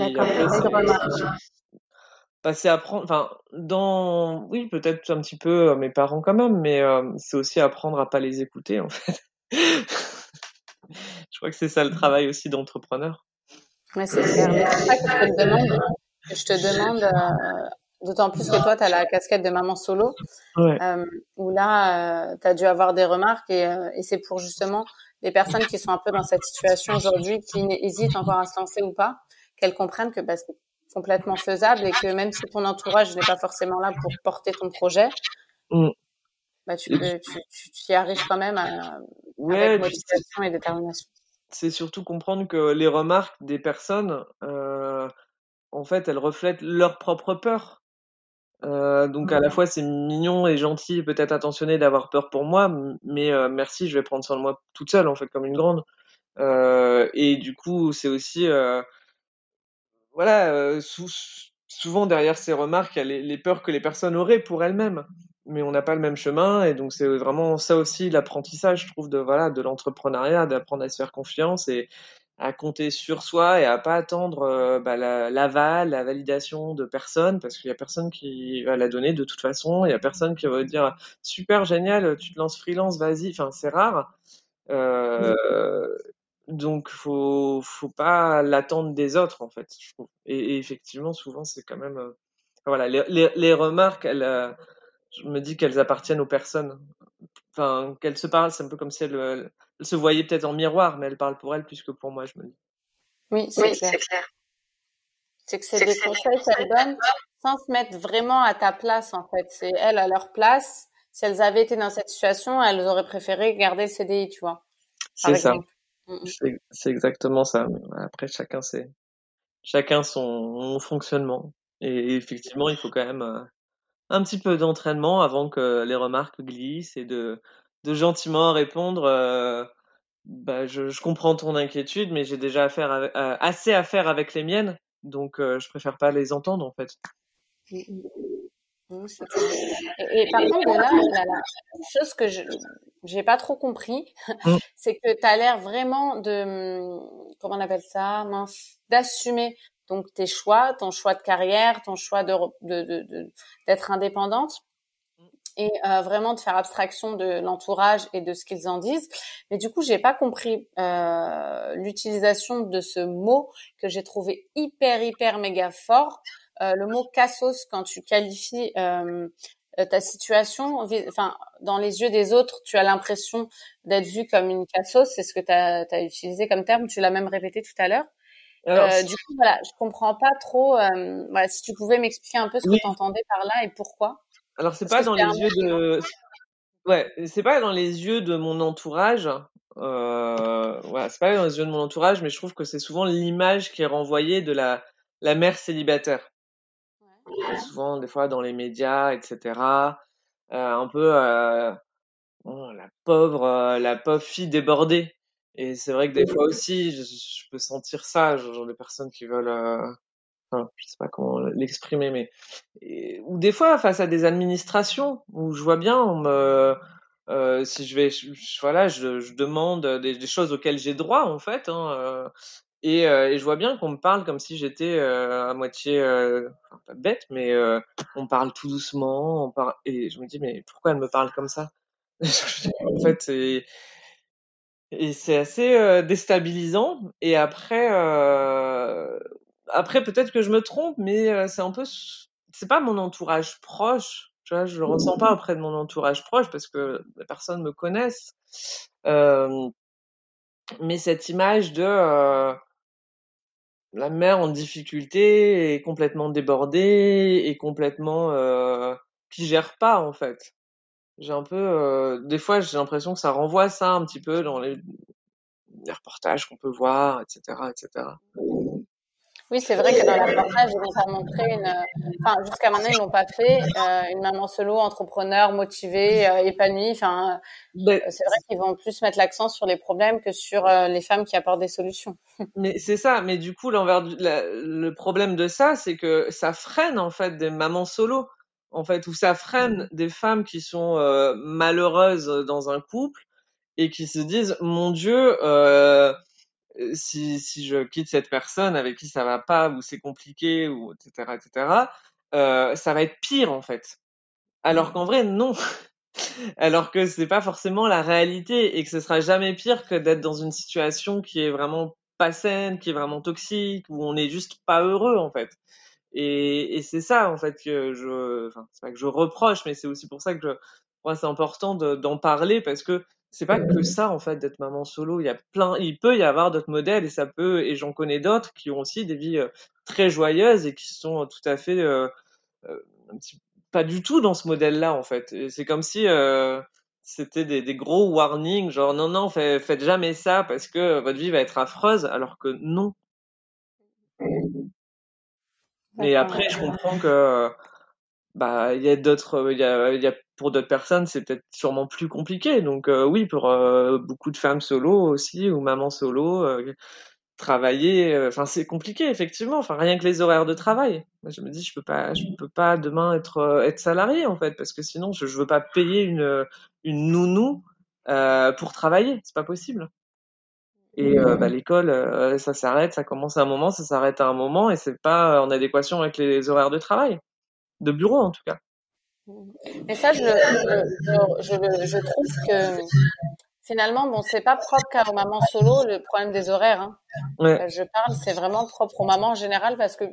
c'est apprendre enfin dans oui peut-être un petit peu mes parents quand même mais euh, c'est aussi apprendre à pas les écouter en fait. je crois que c'est ça le travail aussi d'entrepreneur. C'est clair. Mais c'est ça que je te demande, je te demande euh, d'autant plus que toi, tu as la casquette de maman solo, ouais. euh, où là, euh, tu as dû avoir des remarques et, euh, et c'est pour justement les personnes qui sont un peu dans cette situation aujourd'hui, qui hésitent encore à se lancer ou pas, qu'elles comprennent que bah, c'est complètement faisable et que même si ton entourage n'est pas forcément là pour porter ton projet, mm. bah, tu, peux, tu, tu, tu, y arrives quand même à, ouais, avec motivation et détermination c'est surtout comprendre que les remarques des personnes, euh, en fait, elles reflètent leur propre peur. Euh, donc à la fois c'est mignon et gentil, peut-être attentionné d'avoir peur pour moi, mais euh, merci, je vais prendre soin de moi toute seule en fait comme une grande. Et du coup c'est aussi voilà sou souvent derrière ces remarques il y a les, les, peurs que les personnes auraient pour elles-mêmes mais on n'a pas le même chemin. Et donc c'est vraiment ça aussi l'apprentissage je trouve de voilà de l'entrepreneuriat d'apprendre à se faire confiance et à compter sur soi et à pas attendre euh, bah, l'aval la, validation de personne parce qu'il y a personne qui va la donner de toute façon. Il y a personne qui va dire super génial tu te lances freelance vas-y. Enfin c'est rare. Euh, donc faut faut pas l'attendre des autres en fait je trouve. Et, et effectivement souvent c'est quand même euh, voilà les, les, les remarques elles euh, je me dis qu'elles appartiennent aux personnes. Enfin, qu'elles se parlent, c'est un peu comme si elles, elles, se voyaient peut-être en miroir, mais elles parlent pour elles plus que pour moi, je me dis. Oui, c'est oui, clair. C'est que c'est des conseils qu'elles donnent sans se mettre vraiment à ta place, en fait. C'est elles à leur place. Si elles avaient été dans cette situation, elles auraient préféré garder le CDI, tu vois. C'est ça. C'est exactement ça. Après, chacun c'est chacun son fonctionnement. Et effectivement, il faut quand même euh, un petit peu d'entraînement avant que les remarques glissent et de, de gentiment répondre euh, bah, je, je, comprends ton inquiétude, mais j'ai déjà affaire avec, euh, assez à faire avec les miennes, donc euh, je préfère pas les entendre en fait. Mmh, mmh. Et, et par contre, là, la, la chose que je j'ai pas trop compris, mmh. c'est que tu as l'air vraiment de comment on appelle ça, d'assumer donc tes choix, ton choix de carrière, ton choix de d'être de, indépendante mm. et euh, vraiment de faire abstraction de l'entourage et de ce qu'ils en disent. Mais du coup, j'ai pas compris euh, l'utilisation de ce mot que j'ai trouvé hyper hyper méga fort. Euh, le mot cassos quand tu qualifies euh, ta situation, enfin dans les yeux des autres, tu as l'impression d'être vu comme une cassos. C'est ce que tu as, as, utilisé comme terme. Tu l'as même répété tout à l'heure. Euh, du coup, voilà, je comprends pas trop. Euh, voilà, si tu pouvais m'expliquer un peu ce oui. que tu entendais par là et pourquoi? Alors, c'est pas dans les yeux de. Ouais, c'est pas dans les yeux de mon entourage. Euh, voilà, c'est pas dans les yeux de mon entourage, mais je trouve que c'est souvent l'image qui est renvoyée de la la mère célibataire. Ouais. Souvent, des fois, dans les médias, etc. Euh, un peu euh, oh, la pauvre, euh, la pauvre fille débordée. Et c'est vrai que des fois aussi, je, peux sentir ça, genre des personnes qui veulent, euh, enfin, je sais pas comment l'exprimer, mais ou des fois face à des administrations où je vois bien, on me, euh, si je vais, voilà, je, demande des, choses auxquelles j'ai droit en fait, hein, euh, et, euh, et, je vois bien qu'on me parle comme si j'étais euh, à moitié, euh, pas bête, mais on parle tout doucement, on parle, et je me dis mais pourquoi elle me parle comme ça? En fait, et c'est assez déstabilisant. Et après, après peut-être que je me trompe, mais c'est un peu, c'est pas mon entourage proche. Tu vois, je le ressens pas auprès de mon entourage proche parce que les personnes me connaissent. Euh, mais cette image de euh, la mère en difficulté et complètement débordée et complètement euh, qui gère pas en fait. J'ai un peu, euh, des fois, j'ai l'impression que ça renvoie ça un petit peu dans les, les reportages qu'on peut voir, etc., etc. Oui, c'est vrai que dans la reportage, ils vont pas montrer une. Enfin, jusqu'à maintenant, ils l'ont pas fait. Euh, une maman solo, entrepreneur, motivée, euh, épanouie. Enfin, euh, c'est vrai qu'ils vont plus mettre l'accent sur les problèmes que sur euh, les femmes qui apportent des solutions. Mais c'est ça. Mais du coup, l'envers, du... le problème de ça, c'est que ça freine en fait des mamans solo. En fait, ou ça freine mmh. des femmes qui sont euh, malheureuses dans un couple et qui se disent, mon Dieu. Euh, si, si je quitte cette personne avec qui ça va pas ou c'est compliqué ou etc etc euh, ça va être pire en fait alors qu'en vrai non alors que c'est pas forcément la réalité et que ce sera jamais pire que d'être dans une situation qui est vraiment pas saine qui est vraiment toxique où on est juste pas heureux en fait et, c'est ça en fait que je enfin c'est pas que je reproche mais c'est aussi pour ça que je moi c'est important d'en parler parce que c'est pas que ça en fait d'être maman solo. Il y a plein, il peut y avoir d'autres modèles et ça peut, et j'en connais d'autres qui ont aussi des vies euh, très joyeuses et qui sont tout à fait euh, euh, pas du tout dans ce modèle-là en fait. C'est comme si c'était des, gros warnings, genre non non, fait, faites jamais ça parce que votre vie va être affreuse, alors que non. Et après, je comprends que bah il y a d'autres, il y a, y a pour d'autres personnes, c'est peut-être sûrement plus compliqué. Donc euh, oui, pour euh, beaucoup de femmes solo aussi ou mamans solo, euh, travailler, euh, enfin c'est compliqué effectivement. Enfin rien que les horaires de travail. Moi, je me dis, je peux pas, je peux pas demain être euh, être salarié en fait, parce que sinon je, je veux pas payer une une nounou pour travailler, c'est pas possible. Et bah, l'école, ça s'arrête, ça commence à un moment, ça s'arrête à un moment, et c'est pas en adéquation avec les horaires de travail, de bureau en tout cas. Mais ça, je, je, je, je trouve que finalement, bon, c'est pas propre qu'à aux mamans solo le problème des horaires. Hein. Ouais. Euh, je parle, c'est vraiment propre aux mamans en général parce que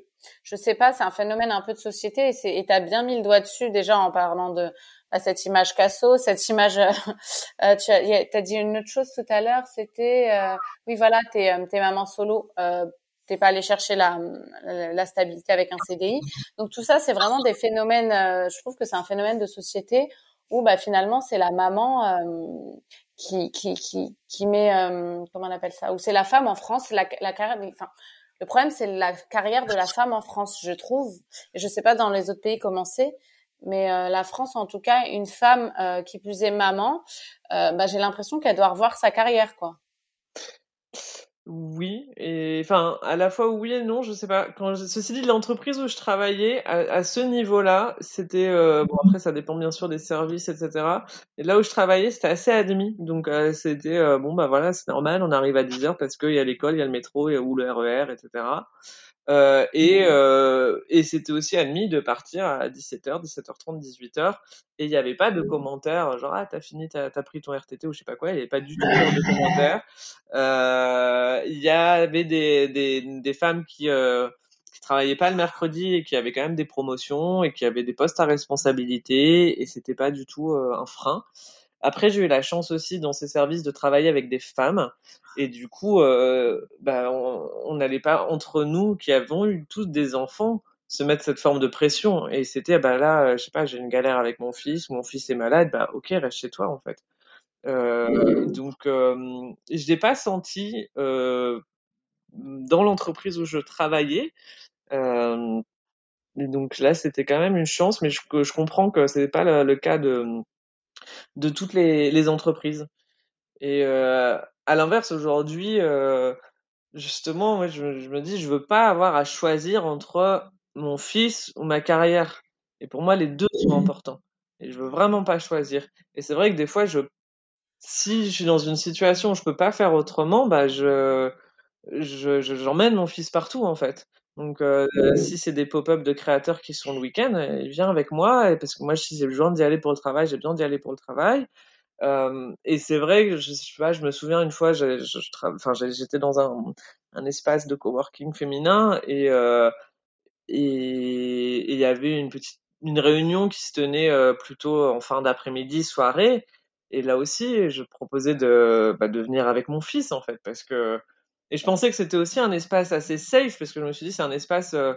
je sais pas, c'est un phénomène un peu de société et c'est et t'as bien mis le doigt dessus déjà en parlant de à cette image casso, cette image. Euh, tu as, as, dit une autre chose tout à l'heure, c'était euh, oui voilà, t'es euh, t'es maman solo. Euh, t'es pas allé chercher la, la stabilité avec un CDI. Donc tout ça, c'est vraiment des phénomènes. Euh, je trouve que c'est un phénomène de société où bah finalement c'est la maman euh, qui, qui qui qui met euh, comment on appelle ça Où c'est la femme en France la, la carrière. Enfin, le problème c'est la carrière de la femme en France, je trouve. Je sais pas dans les autres pays comment c'est. Mais euh, la France, en tout cas, une femme qui plus est maman, bah, j'ai l'impression qu'elle doit revoir sa carrière, quoi. Oui, et enfin, à la fois oui et non, je sais pas. Ceci dit, l'entreprise où je travaillais, à, ce niveau-là, c'était euh, bon. Après, ça dépend bien sûr des services, etc. Et là où je travaillais, c'était assez admis. Donc, euh, c'était euh, bon, bah voilà, c'est normal. On arrive à 10 heures parce qu'il y a l'école, il y a le métro, et, ou le RER, etc. Euh, et, mmh. euh, et c'était aussi admis de partir à 17h, 17h30, 18h. Et il n'y avait pas de mmh. commentaires, genre, ah, t'as fini, t'as as pris ton RTT ou je sais pas quoi. Il n'y avait pas du tout de commentaires. Euh, il y avait des, des, des femmes qui, euh, qui travaillaient pas le mercredi et qui avaient quand même des promotions et qui avaient des postes à responsabilité. Et c'était pas du tout euh, un frein. Après, j'ai eu la chance aussi dans ces services de travailler avec des femmes. Et du coup, euh, bah, on n'allait pas, entre nous qui avons eu tous des enfants, se mettre cette forme de pression. Et c'était, bah là, je sais pas, j'ai une galère avec mon fils, mon fils est malade, bah ok, reste chez toi en fait. Euh, donc, euh, je n'ai pas senti euh, dans l'entreprise où je travaillais. Euh, donc là, c'était quand même une chance, mais je, comprends que ce n'est pas le, cas de de toutes les, les entreprises. Et euh, à l'inverse, aujourd'hui, euh, justement, je, me dis, je veux pas avoir à choisir entre mon fils ou ma carrière. Et pour moi, les deux sont mmh. importants. Et je veux vraiment pas choisir. Et c'est vrai que des fois, je, si je suis dans une situation où je peux pas faire autrement, bah, je, je, j'emmène mon fils partout, en fait. Donc, euh, mmh. si c'est des pop-up de créateurs qui sont le week-end, il vient avec moi. Et parce que moi, si j'ai besoin d'y aller pour le travail, j'ai besoin d'y aller pour le travail. Euh, et c'est vrai que je, je, sais pas, je me souviens une fois, j'étais dans un, un, espace de coworking féminin et euh, et il y avait une petite une réunion qui se tenait euh, plutôt en fin d'après-midi, soirée. Et là aussi, je proposais de, bah, de venir avec mon fils en fait, parce que et je pensais que c'était aussi un espace assez safe, parce que je me suis dit c'est un espace euh,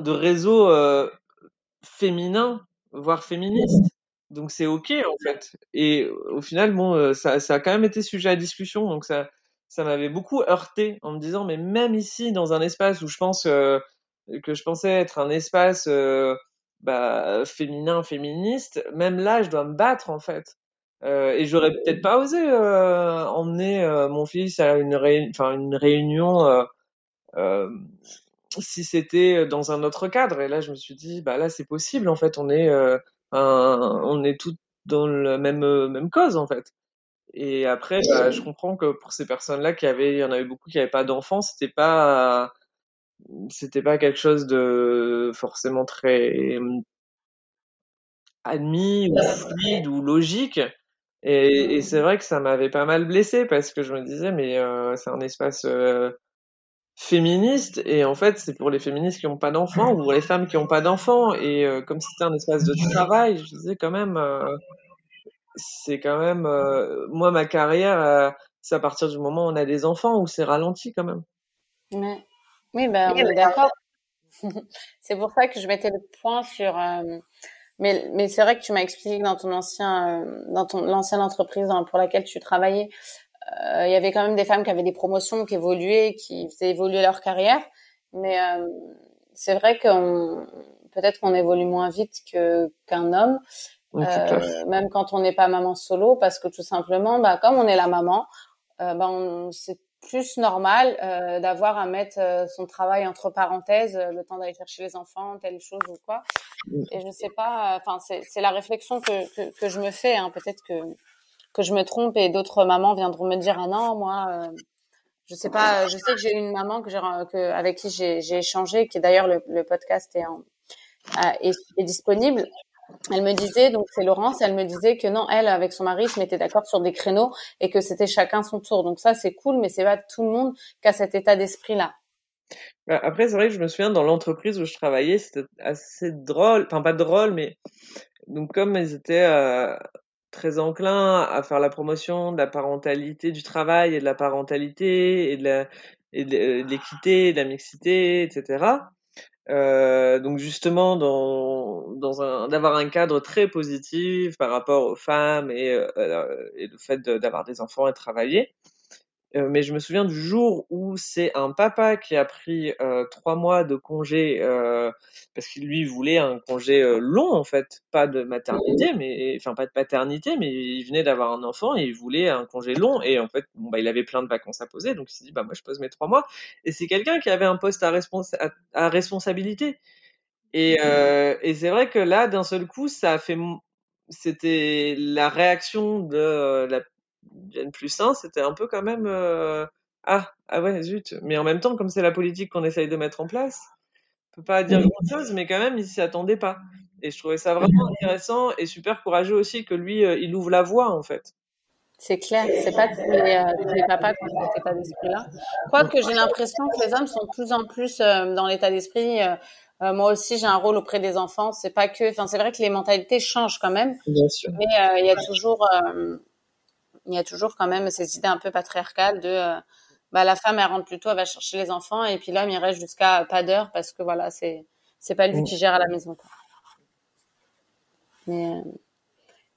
de réseau euh, féminin, voire féministe. Donc c'est ok en fait. Et au final, bon, euh, ça, a quand même été sujet à discussion, donc ça, ça m'avait beaucoup heurté en me disant, mais même ici, dans un espace où je pense que je pensais être un espace bah, féminin, féministe, même là, je dois me battre en fait. Euh, et j'aurais peut-être pas osé emmener mon fils à une, réunion si c'était dans un autre cadre. Et là, je me suis dit, bah là, c'est possible en fait. On est toutes dans la même euh, cause en fait. Et après, bah, je comprends que pour ces personnes-là qui il y en avait beaucoup qui n'avaient pas d'enfants, c'était pas c'était pas quelque chose de forcément très admis ou fluide ou logique. Et, et c'est vrai que ça m'avait pas mal blessé parce que je me disais mais euh, c'est un espace euh, féministe et en fait c'est pour les féministes qui n'ont pas d'enfants ou pour les femmes qui n'ont pas d'enfants et euh, comme c'était un espace de travail je disais quand même euh, c'est quand même euh, moi ma carrière c'est à partir du moment où on a des enfants où c'est ralenti quand même ouais. oui ben on est d'accord c'est pour ça que je mettais le point sur mais mais c'est vrai que tu m'as expliqué dans ton ancien dans ton l'ancienne entreprise pour laquelle tu travaillais euh, il y avait quand même des femmes qui avaient des promotions, qui évoluaient, qui faisaient évoluer leur carrière. Mais euh, c'est vrai qu'on peut-être qu'on évolue moins vite que qu'un homme, euh, même quand on n'est pas maman solo, parce que tout simplement, bah, comme on est la maman, euh, bah, c'est plus normal euh, d'avoir à mettre son travail entre parenthèses, le temps d'aller chercher les enfants, telle chose ou quoi. Et je sais pas, enfin c'est la réflexion que, que, je me fais. Hein. Peut-être que que je me trompe et d'autres mamans viendront me dire ah non moi euh, je sais pas je sais que j'ai une maman que avec qui j'ai échangé qui d'ailleurs le, podcast est, en, est, est disponible elle me disait donc c'est Laurence elle me disait que non elle avec son mari se mettait d'accord sur des créneaux et que c'était chacun son tour donc ça c'est cool mais c'est pas tout le monde qui a cet état d'esprit là bah, après c'est vrai que je me souviens dans l'entreprise où je travaillais c'était assez drôle enfin pas drôle mais donc comme ils étaient euh, très enclin à faire la promotion de la parentalité du travail et de la parentalité et de de l'équité, de la mixité, etc. Euh, donc justement d'avoir un cadre très positif par rapport aux femmes euh, et le fait d'avoir des enfants et travailler. Euh, mais je me souviens du jour où c'est un papa qui a pris euh, trois mois de congé euh, parce qu'il lui voulait un congé long en fait, pas de maternité, mais enfin pas de paternité, mais il venait d'avoir un enfant et il voulait un congé long. Et en fait bon bah il avait plein de vacances à poser. Donc il s'est dit bah moi je pose mes trois mois. Et c'est quelqu'un qui avait un poste à, respons à, à responsabilité. Et, et c'est vrai que là d'un seul coup ça a fait c'était la réaction de la N plus 1, c'était un peu quand même euh, ah ah ouais zut. Mais en même temps, comme c'est la politique qu'on essaye de mettre en place, on peut pas dire grand chose, mais quand même il s'y attendait pas. Et je trouvais ça vraiment intéressant et super courageux aussi que lui euh, il ouvre la voie en fait. C'est clair, c'est pas tous les, euh, les papas qui ont cet état d'esprit-là. Quoique j'ai l'impression que les hommes sont de plus en plus dans l'état d'esprit. moi aussi, j'ai un rôle auprès des enfants. C'est pas que, enfin, c'est vrai que les mentalités changent quand même. Bien sûr. Mais il y a toujours, il y a toujours quand même ces idées un peu patriarcales de euh, bah, la femme elle rentre plus tôt, elle va chercher les enfants et puis l'homme il reste jusqu'à pas d'heure parce que voilà c'est c'est pas lui mm. qui gère à la maison. Quoi. Mais, euh,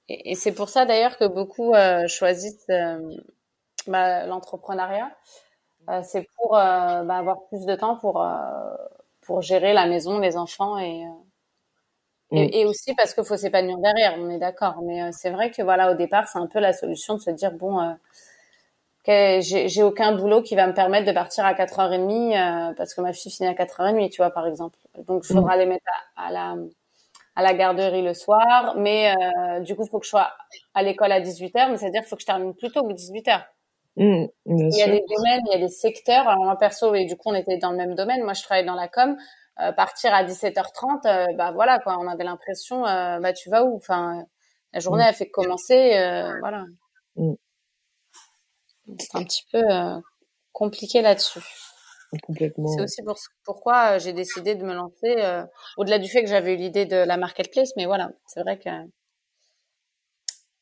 et, et c'est pour ça d'ailleurs que beaucoup euh, choisissent bah, l'entrepreneuriat. c'est pour bah, avoir plus de temps pour pour gérer la maison, les enfants et Mm. Et, aussi parce qu'il faut s'épanouir derrière, on est d'accord. Mais euh, c'est vrai que voilà, au départ, c'est un peu la solution de se dire bon, euh, j'ai aucun boulot qui va me permettre de partir à 4h30 euh, parce que ma fille finit à 4h30, tu vois, par exemple. Donc, il faudra mm. les mettre à, la à la garderie le soir, mais euh, du coup, il faut que je sois à l'école à 18h, mais c'est-à-dire qu'il faut que je termine plus tôt que 18h. Mm, il y a des domaines, il y a des secteurs. Alors moi perso, et du coup on était dans le même domaine. Moi je travaille dans la com. Euh, partir à 17h30, euh, bah voilà quoi, on avait l'impression, euh, bah tu vas où? Enfin, la journée mm. a fait commencer, voilà. C'est un petit peu compliqué là-dessus. Complètement. C'est aussi pour, pourquoi j'ai décidé de me lancer, au-delà du fait que j'avais eu l'idée de la marketplace, mais voilà, c'est vrai que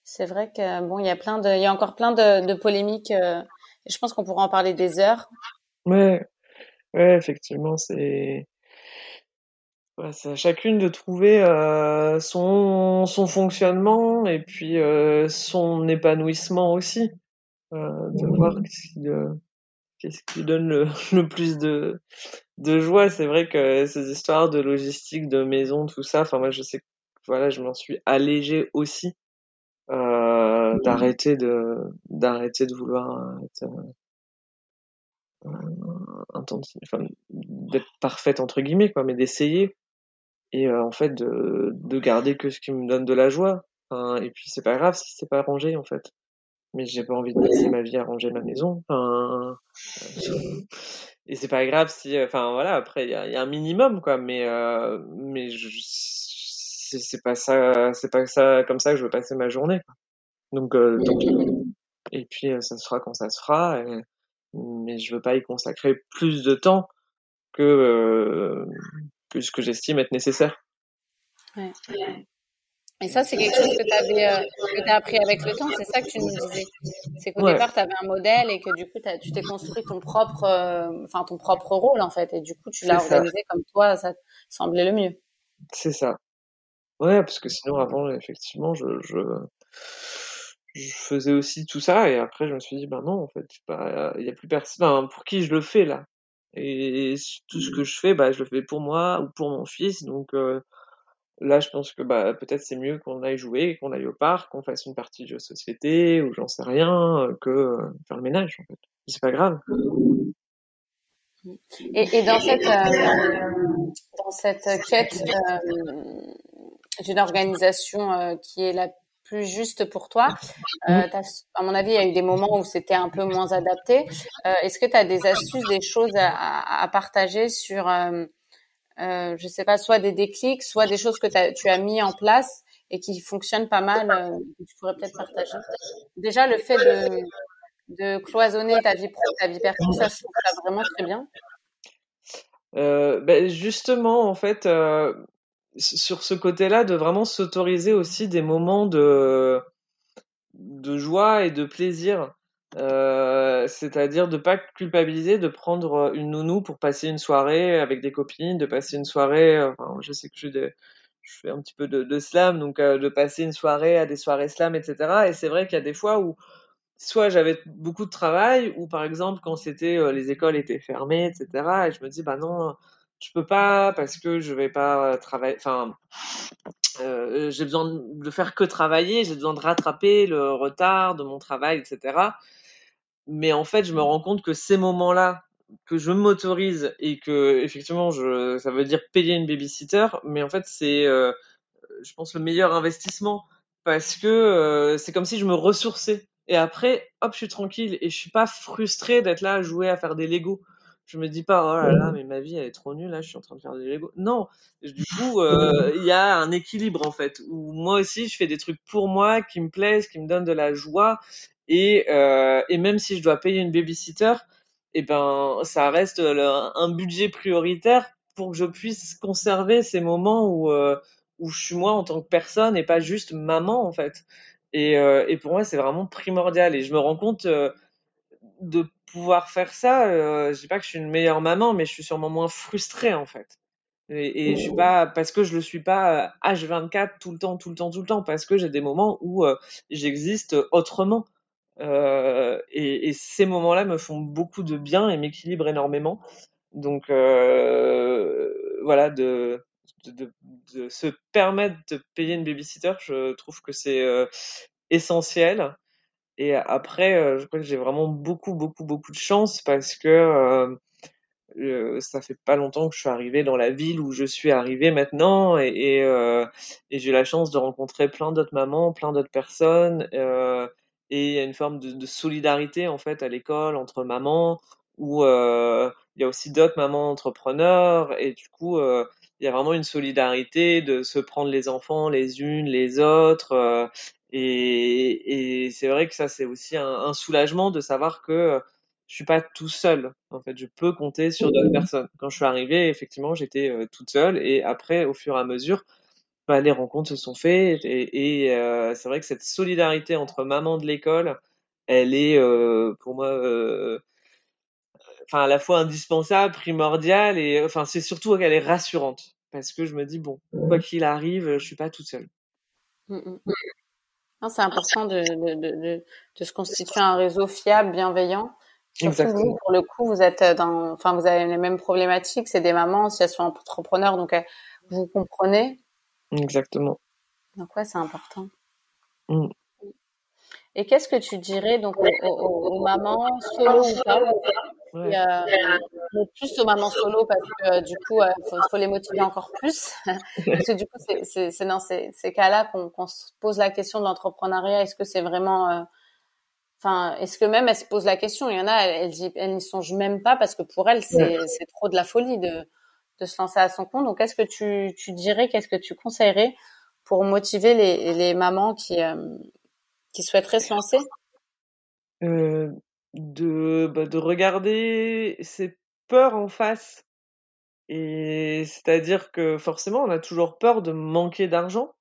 c'est vrai que bon, il y a plein de, il y a encore plein de, de polémiques. et je pense qu'on pourra en parler des heures. Ouais, ouais, effectivement, c'est c'est à chacune de trouver euh, son, son fonctionnement et puis euh, son épanouissement aussi. Euh, de voir qu'est-ce qui, qui donne le, le plus de, de joie. C'est vrai que ces histoires de logistique, de maison, tout ça, enfin moi je sais que voilà, je m'en suis allégé aussi. Euh, d'arrêter de d'arrêter de vouloir être euh, enfin, d'être parfaite entre guillemets quoi mais d'essayer et euh, en fait de, de garder que ce qui me donne de la joie. Enfin, et puis c'est pas grave si c'est pas rangé en fait. Mais j'ai pas envie de passer ma vie à ranger ma maison. Enfin, euh, et c'est pas grave si, enfin voilà, après il y a, y a, un minimum quoi, mais euh, mais c'est pas ça, c'est pas ça comme ça que je veux passer ma journée. Quoi. Donc, euh, et puis ça se fera quand ça se fera. Mais je veux pas y consacrer plus de temps que que ce que j'estime être nécessaire. Ouais. Et ça, c'est quelque chose que tu avais euh, as appris avec le temps, c'est ça que tu nous disais. C'est qu'au départ, tu avais un modèle et que du coup, tu t'es construit ton propre, euh, ton propre rôle en fait, et du coup, tu l'as organisé comme toi, ça semblait le mieux. C'est ça. Ouais, parce que sinon, avant, effectivement, je, je, je, faisais aussi tout ça, et après, je me suis dit, ben non, en fait, il y a plus personne. pour qui je le fais là? Et tout ce que je fais, bah, je le fais pour moi ou pour mon fils. Donc euh, là, je pense que bah, peut-être c'est mieux qu'on aille jouer, qu'on aille au parc, qu'on fasse une partie de jeu société ou j'en sais rien, euh, que euh, faire le ménage. En fait. C'est pas grave. Et, et dans cette dans cette quête d'une organisation qui est la plus juste pour toi. Euh, à mon avis, il y a eu des moments où c'était un peu moins adapté. Euh, Est-ce que tu as des astuces, des choses à, à partager sur, euh, euh, je sais pas, soit des déclics, soit des choses que tu as mis en place et qui fonctionnent pas mal, euh, que tu pourrais peut-être partager? Déjà, le fait de, de cloisonner ta vie pro, ta vie perso, ça, je trouve ça vraiment très bien. Euh, ben justement, en fait, euh, sur ce côté-là, de vraiment s'autoriser aussi des moments de, de joie et de plaisir. Euh, c'est-à-dire de pas culpabiliser, de prendre une nounou pour passer une soirée avec des copines, de passer une soirée. Je sais que je, fais un petit peu de, de slam, donc euh, de passer une soirée à des soirées slam, etc. Et c'est vrai qu'il y a des fois où soit j'avais beaucoup de travail, ou par exemple quand c'était euh, les écoles étaient fermées, etc. Et je me dis bah non, je peux pas parce que je vais pas travailler. Enfin, euh, j'ai besoin de faire que travailler, j'ai besoin de rattraper le retard de mon travail, etc. Mais en fait, je me rends compte que ces moments-là que je m'autorise et que effectivement, ça veut dire payer une babysitter, mais en fait, c'est, euh, je pense, le meilleur investissement parce que euh, c'est comme si je me ressourçais. Et après, hop, je suis tranquille et je suis pas frustrée d'être là à jouer, à faire des Legos je me dis pas oh là là mais ma vie elle est trop nulle là je suis en train de faire des Lego. Non du coup euh, il y a un équilibre en fait où moi aussi je fais des trucs pour moi qui me plaisent qui me donnent de la joie. Et euh, et même si je dois payer une babysitter et eh ben ça reste un budget prioritaire pour que je puisse conserver ces moments où euh, où je suis moi en tant que personne et pas juste maman en fait. Et et pour moi c'est vraiment primordial. Et je me rends compte de pouvoir faire ça, euh, je dis pas que je suis une meilleure maman, mais je suis sûrement moins frustrée en fait. Et, et je suis pas parce que je le suis pas H24 tout le temps, tout le temps, tout le temps, parce que j'ai des moments où euh, j'existe autrement. Euh, et, et, ces moments-là me font beaucoup de bien et m'équilibrent énormément. Donc euh, voilà, de, de, de, se permettre de payer une babysitter, je trouve que c'est euh, essentiel. Et après, je crois que j'ai vraiment beaucoup, beaucoup, beaucoup de chance parce que euh, ça fait pas longtemps que je suis arrivé dans la ville où je suis arrivé maintenant et, euh, j'ai la chance de rencontrer plein d'autres mamans, plein d'autres personnes euh, et il y a une forme de, de, solidarité en fait à l'école entre mamans où euh, il y a aussi d'autres mamans entrepreneurs et du coup euh, il y a vraiment une solidarité de se prendre les enfants les unes les autres et, et c'est vrai que ça c'est aussi un, un soulagement de savoir que je suis pas tout seul. En fait, je peux compter sur d'autres personnes. Quand je suis arrivée, effectivement, j'étais euh, toute seule. Et après, au fur et à mesure, bah, les rencontres se sont faites. Et, et euh, c'est vrai que cette solidarité entre maman de l'école, elle est euh, pour moi, euh, enfin à la fois indispensable, primordiale. Et enfin, c'est surtout qu'elle est rassurante parce que je me dis bon, quoi qu'il arrive, je suis pas toute seule. Mmh, mmh. C'est important de, de, de, de, se constituer un réseau fiable, bienveillant. Surtout vous, pour le coup, vous êtes dans, enfin, vous avez les mêmes problématiques. C'est des mamans, si elles sont entrepreneurs, donc vous comprenez. Exactement. Donc ouais, c'est important. Mmh. Et qu'est-ce que tu dirais donc aux, aux, aux mamans solo ou pas? Ouais. et, euh, plus aux mamans solo parce que euh, du coup, il euh, faut, faut, les motiver encore plus. parce que du coup, c'est dans ces, ces cas-là qu'on qu se pose la question de l'entrepreneuriat. Est-ce que c'est vraiment euh, Enfin, est-ce que même elles se posent la question? Il y en a, elles, elles, elles n'y songent même pas parce que pour elles, c'est ouais. trop de la folie de, de se lancer à son compte. Donc, qu'est-ce que tu, tu dirais, qu'est-ce que tu conseillerais pour motiver les, les mamans qui, euh, qui souhaiteraient se lancer? Euh, de, bah, de regarder ses peurs en face. Et c'est-à-dire que forcément, on a toujours peur de manquer d'argent.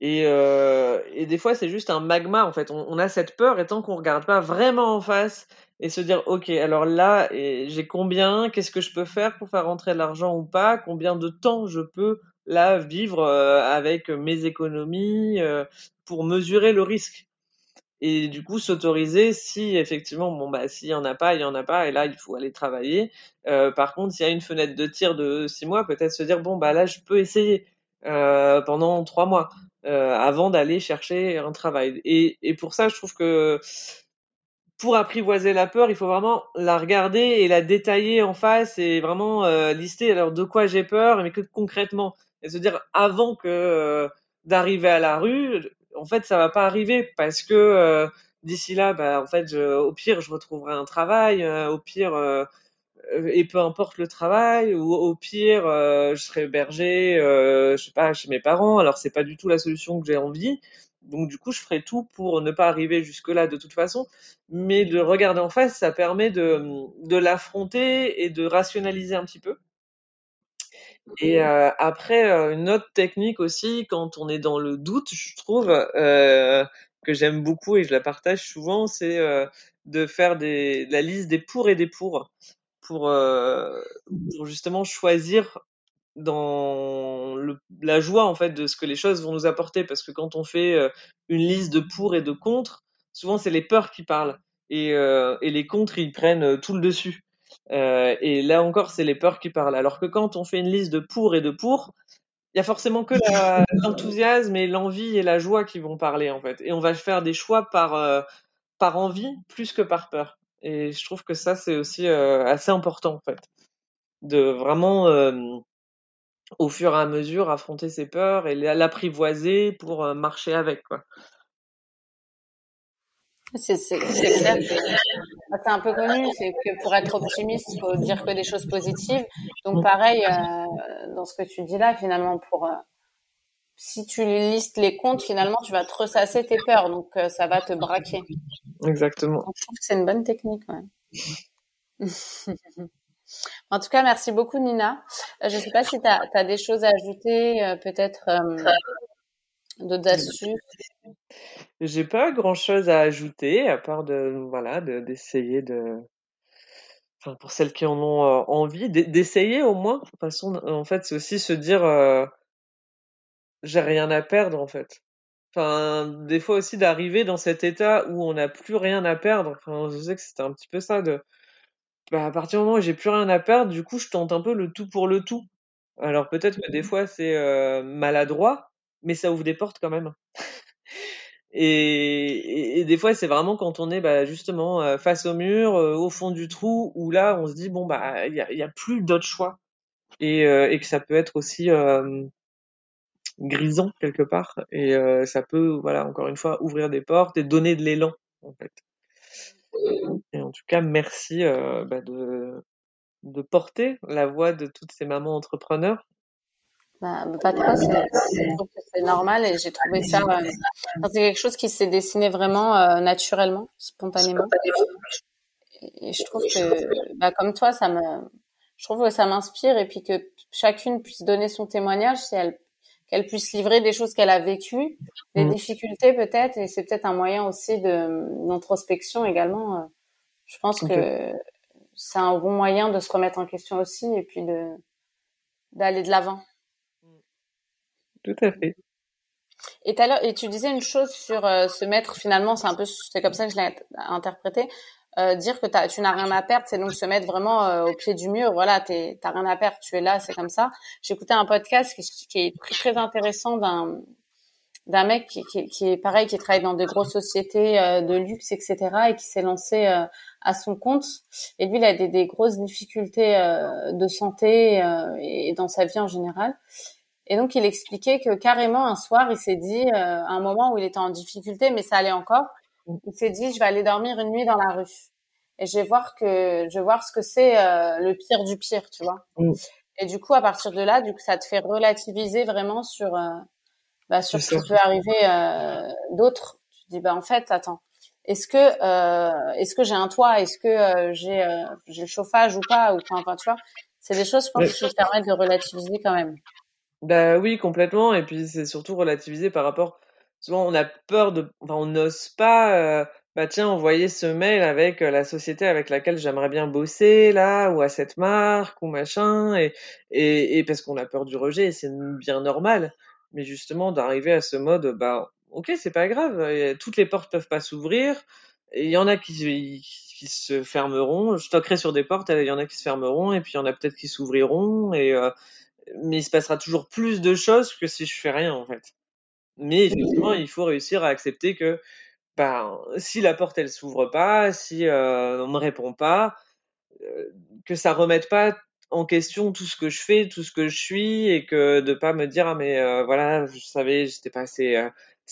Et, euh, des fois, c'est juste un magma, en fait. On, a cette peur, et tant qu'on regarde pas vraiment en face et se dire, OK, alors là, j'ai combien? Qu'est-ce que je peux faire pour faire rentrer de l'argent ou pas? Combien de temps je peux, là, vivre euh, avec mes économies euh, pour mesurer le risque. Et du coup s'autoriser si effectivement bon bah s'il y en a pas il y en a pas et là il faut aller travailler. Euh, par contre s'il y a une fenêtre de tir de six mois peut-être se dire bon bah là je peux essayer pendant trois mois avant d'aller chercher un travail. Et, et pour ça je trouve que pour apprivoiser la peur il faut vraiment la regarder et la détailler en face et vraiment lister alors de quoi j'ai peur mais que concrètement et se dire avant que euh, d'arriver à la rue en fait, ça va pas arriver parce que euh, d'ici là, bah, en fait, je, au pire, je retrouverai un travail, euh, au pire, euh, et peu importe le travail, ou au pire, je serai hébergé, je sais pas, chez mes parents. Alors, c'est pas du tout la solution que j'ai envie. Donc, du coup, je ferai tout pour ne pas arriver jusque-là de toute façon. Mais de regarder en face, ça permet de, de l'affronter et de rationaliser un petit peu. Et euh, après, euh, une autre technique aussi, quand on est dans le doute, je trouve euh, que j'aime beaucoup et je la partage souvent, c'est de faire des, la liste des pour et des pour, pour, pour justement choisir dans le, la joie en fait de ce que les choses vont nous apporter. Parce que quand on fait une liste de pour et de contre, souvent c'est les peurs qui parlent et, et les contre ils prennent tout le dessus. Euh, et là encore, c'est les peurs qui parlent. Alors que quand on fait une liste de pour et de pour, il y a forcément que l'enthousiasme et l'envie et la joie qui vont parler en fait. Et on va faire des choix par euh, par envie plus que par peur. Et je trouve que ça c'est aussi euh, assez important en fait, de vraiment au fur et à mesure affronter ses peurs et l'apprivoiser pour marcher avec quoi. C'est clair. C'est un peu connu, c'est que pour être optimiste, il faut dire que des choses positives. Donc pareil, euh, dans ce que tu dis là, finalement, pour euh, si tu listes les comptes, finalement, tu vas te ressasser tes peurs, donc euh, ça va te braquer. Exactement. Donc, je trouve que c'est une bonne technique. Ouais. en tout cas, merci beaucoup Nina. Je ne sais pas si tu as, as, des choses à ajouter, euh, peut-être d'autres astuces. J'ai pas grand chose à ajouter à part de voilà d'essayer de, enfin pour celles qui en ont euh, envie d'essayer au moins. De toute façon, en fait, c'est aussi se dire euh, j'ai rien à perdre en fait. Enfin, des fois aussi d'arriver dans cet état où on n'a plus rien à perdre. Enfin, je sais que c'était un petit peu ça de bah, à partir du moment où j'ai plus rien à perdre, du coup, je tente un peu le tout pour le tout. Alors peut-être que des fois c'est euh, maladroit, mais ça ouvre des portes quand même. Et, et, des fois, c'est vraiment quand on est bah, justement euh, face au mur, euh, au fond du trou, où là, on se dit bon bah il y a, a, plus d'autres choix, et, euh, et, que ça peut être aussi grisant quelque part, et ça peut voilà encore une fois ouvrir des portes et donner de l'élan en fait. Et en tout cas, merci bah, de de porter la voix de toutes ces mamans entrepreneurs bah, pas trop, c'est normal et j'ai trouvé ça. Euh, c'est quelque chose qui s'est dessiné vraiment euh, naturellement, spontanément. Et, je trouve que, bah, comme toi, ça me, je trouve que ça m'inspire et puis que chacune puisse donner son témoignage, si elle, qu'elle puisse livrer des choses qu'elle a vécues, des mmh. difficultés peut-être, et c'est peut-être un moyen aussi de d'introspection également. Euh. Je pense que c'est un bon moyen de se remettre en question aussi et puis de d'aller de l'avant. Tout à fait. Et, tu disais une chose sur euh, se mettre finalement, c'est un peu, c'est comme ça que je l'ai interprété, euh, dire que tu n'as rien à perdre, c'est donc se mettre vraiment euh, au pied du mur. Voilà, t'as rien à perdre, tu es là, c'est comme ça. Écouté un podcast qui, est très, intéressant d'un mec qui, est pareil, qui travaille dans des grosses sociétés de luxe, etc., et qui s'est lancé à son compte. Et lui, il a des grosses difficultés de santé et dans sa vie en général. Et donc, il expliquait que carrément, un soir, il s'est dit, euh, à un moment où il était en difficulté, mais ça allait encore, il s'est dit, je vais aller dormir une nuit dans la rue. Et je vais voir que, je vais voir ce que c'est euh, le pire du pire, tu vois. Mm. Et du coup, à partir de là, du coup, ça te fait relativiser vraiment sur, euh, bah, sur ce qui peut arriver d'autres. Tu te dis, bah en fait, attends, est-ce que, est-ce que j'ai un toit, est-ce que j'ai, j'ai le chauffage ou pas, ou enfin, tu vois, c'est des choses, je pense, qui permettent de relativiser quand même. Bah oui, complètement. Et puis c'est surtout relativisé par rapport. Souvent, on a peur de. Enfin, on n'ose pas. Bah tiens, envoyer ce mail avec la société avec laquelle j'aimerais bien bosser là, ou à cette marque, ou machin. Et, et, et parce qu'on a peur du rejet, et c'est bien normal. Mais justement, d'arriver à ce mode, bah ok, c'est pas grave. Toutes les portes peuvent pas s'ouvrir. Il y en a qui, qui se fermeront. Je toquerai sur des portes, il y en a qui se fermeront, et puis il y en a peut-être qui s'ouvriront. Et, euh, mais il se passera toujours plus de choses que si je fais rien en fait. Mais effectivement, il faut réussir à accepter que bah, si la porte elle s'ouvre pas, si euh, on me répond pas, euh, que ça remette pas en question tout ce que je fais, tout ce que je suis, et que de pas me dire ah mais euh, voilà, je savais, j'étais pas assez,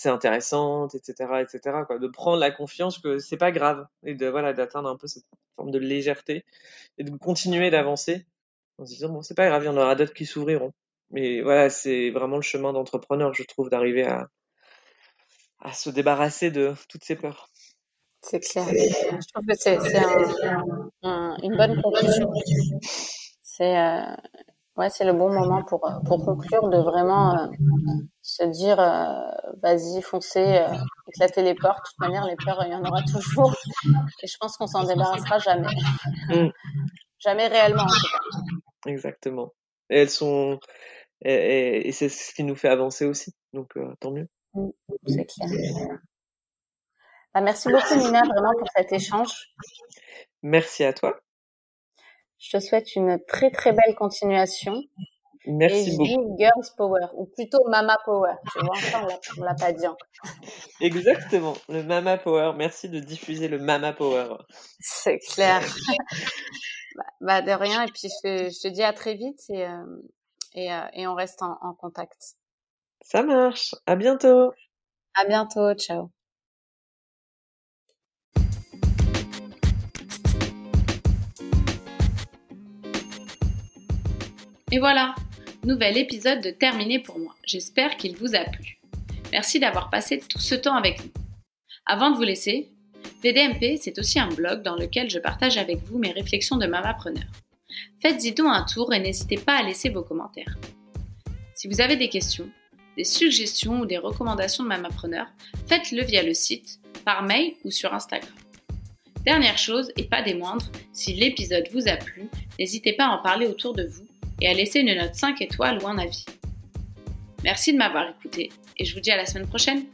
intéressante, etc., etc. Quoi. De prendre la confiance que c'est pas grave et de voilà d'atteindre un peu cette forme de légèreté et de continuer d'avancer en se disant bon c'est pas grave, il y en aura d'autres qui s'ouvriront. Mais voilà, c'est vraiment le chemin d'entrepreneur, je trouve, d'arriver à, à se débarrasser de toutes ces peurs. C'est clair. Je trouve que c'est un, une bonne conclusion. C'est euh, ouais, c'est le bon moment pour pour conclure de vraiment euh, se dire euh, vas-y foncez, euh, éclatez les portes. De toute manière, les peurs il y en aura toujours. Et je pense qu'on s'en débarrassera jamais. Mm. jamais réellement en tout cas. Exactement. Et elles sont et, et c'est ce qui nous fait avancer aussi. Donc euh, tant mieux. Mmh, c'est clair. Bah, merci beaucoup Nina vraiment pour cet échange. Merci à toi. Je te souhaite une très très belle continuation. Merci et beaucoup. Girls Power, ou plutôt Mama Power. Tu vois, enfin, on l'a pas dit Exactement, le Mama Power. Merci de diffuser le Mama Power. C'est clair. Bah, bah, de rien. Et puis je, te dis à très vite et, euh, et, euh, et on reste en, en contact. Ça marche. À bientôt. À bientôt. Ciao. Et voilà, nouvel épisode de terminé pour moi. J'espère qu'il vous a plu. Merci d'avoir passé tout ce temps avec nous. Avant de vous laisser, VDMP, c'est aussi un blog dans lequel je partage avec vous mes réflexions de mamapreneur. Faites-y donc un tour et n'hésitez pas à laisser vos commentaires. Si vous avez des questions, des suggestions ou des recommandations de mamapreneur, faites-le via le site, par mail ou sur Instagram. Dernière chose, et pas des moindres, si l'épisode vous a plu, n'hésitez pas à en parler autour de vous et à laisser une note 5 étoiles ou un avis. Merci de m'avoir écouté et je vous dis à la semaine prochaine.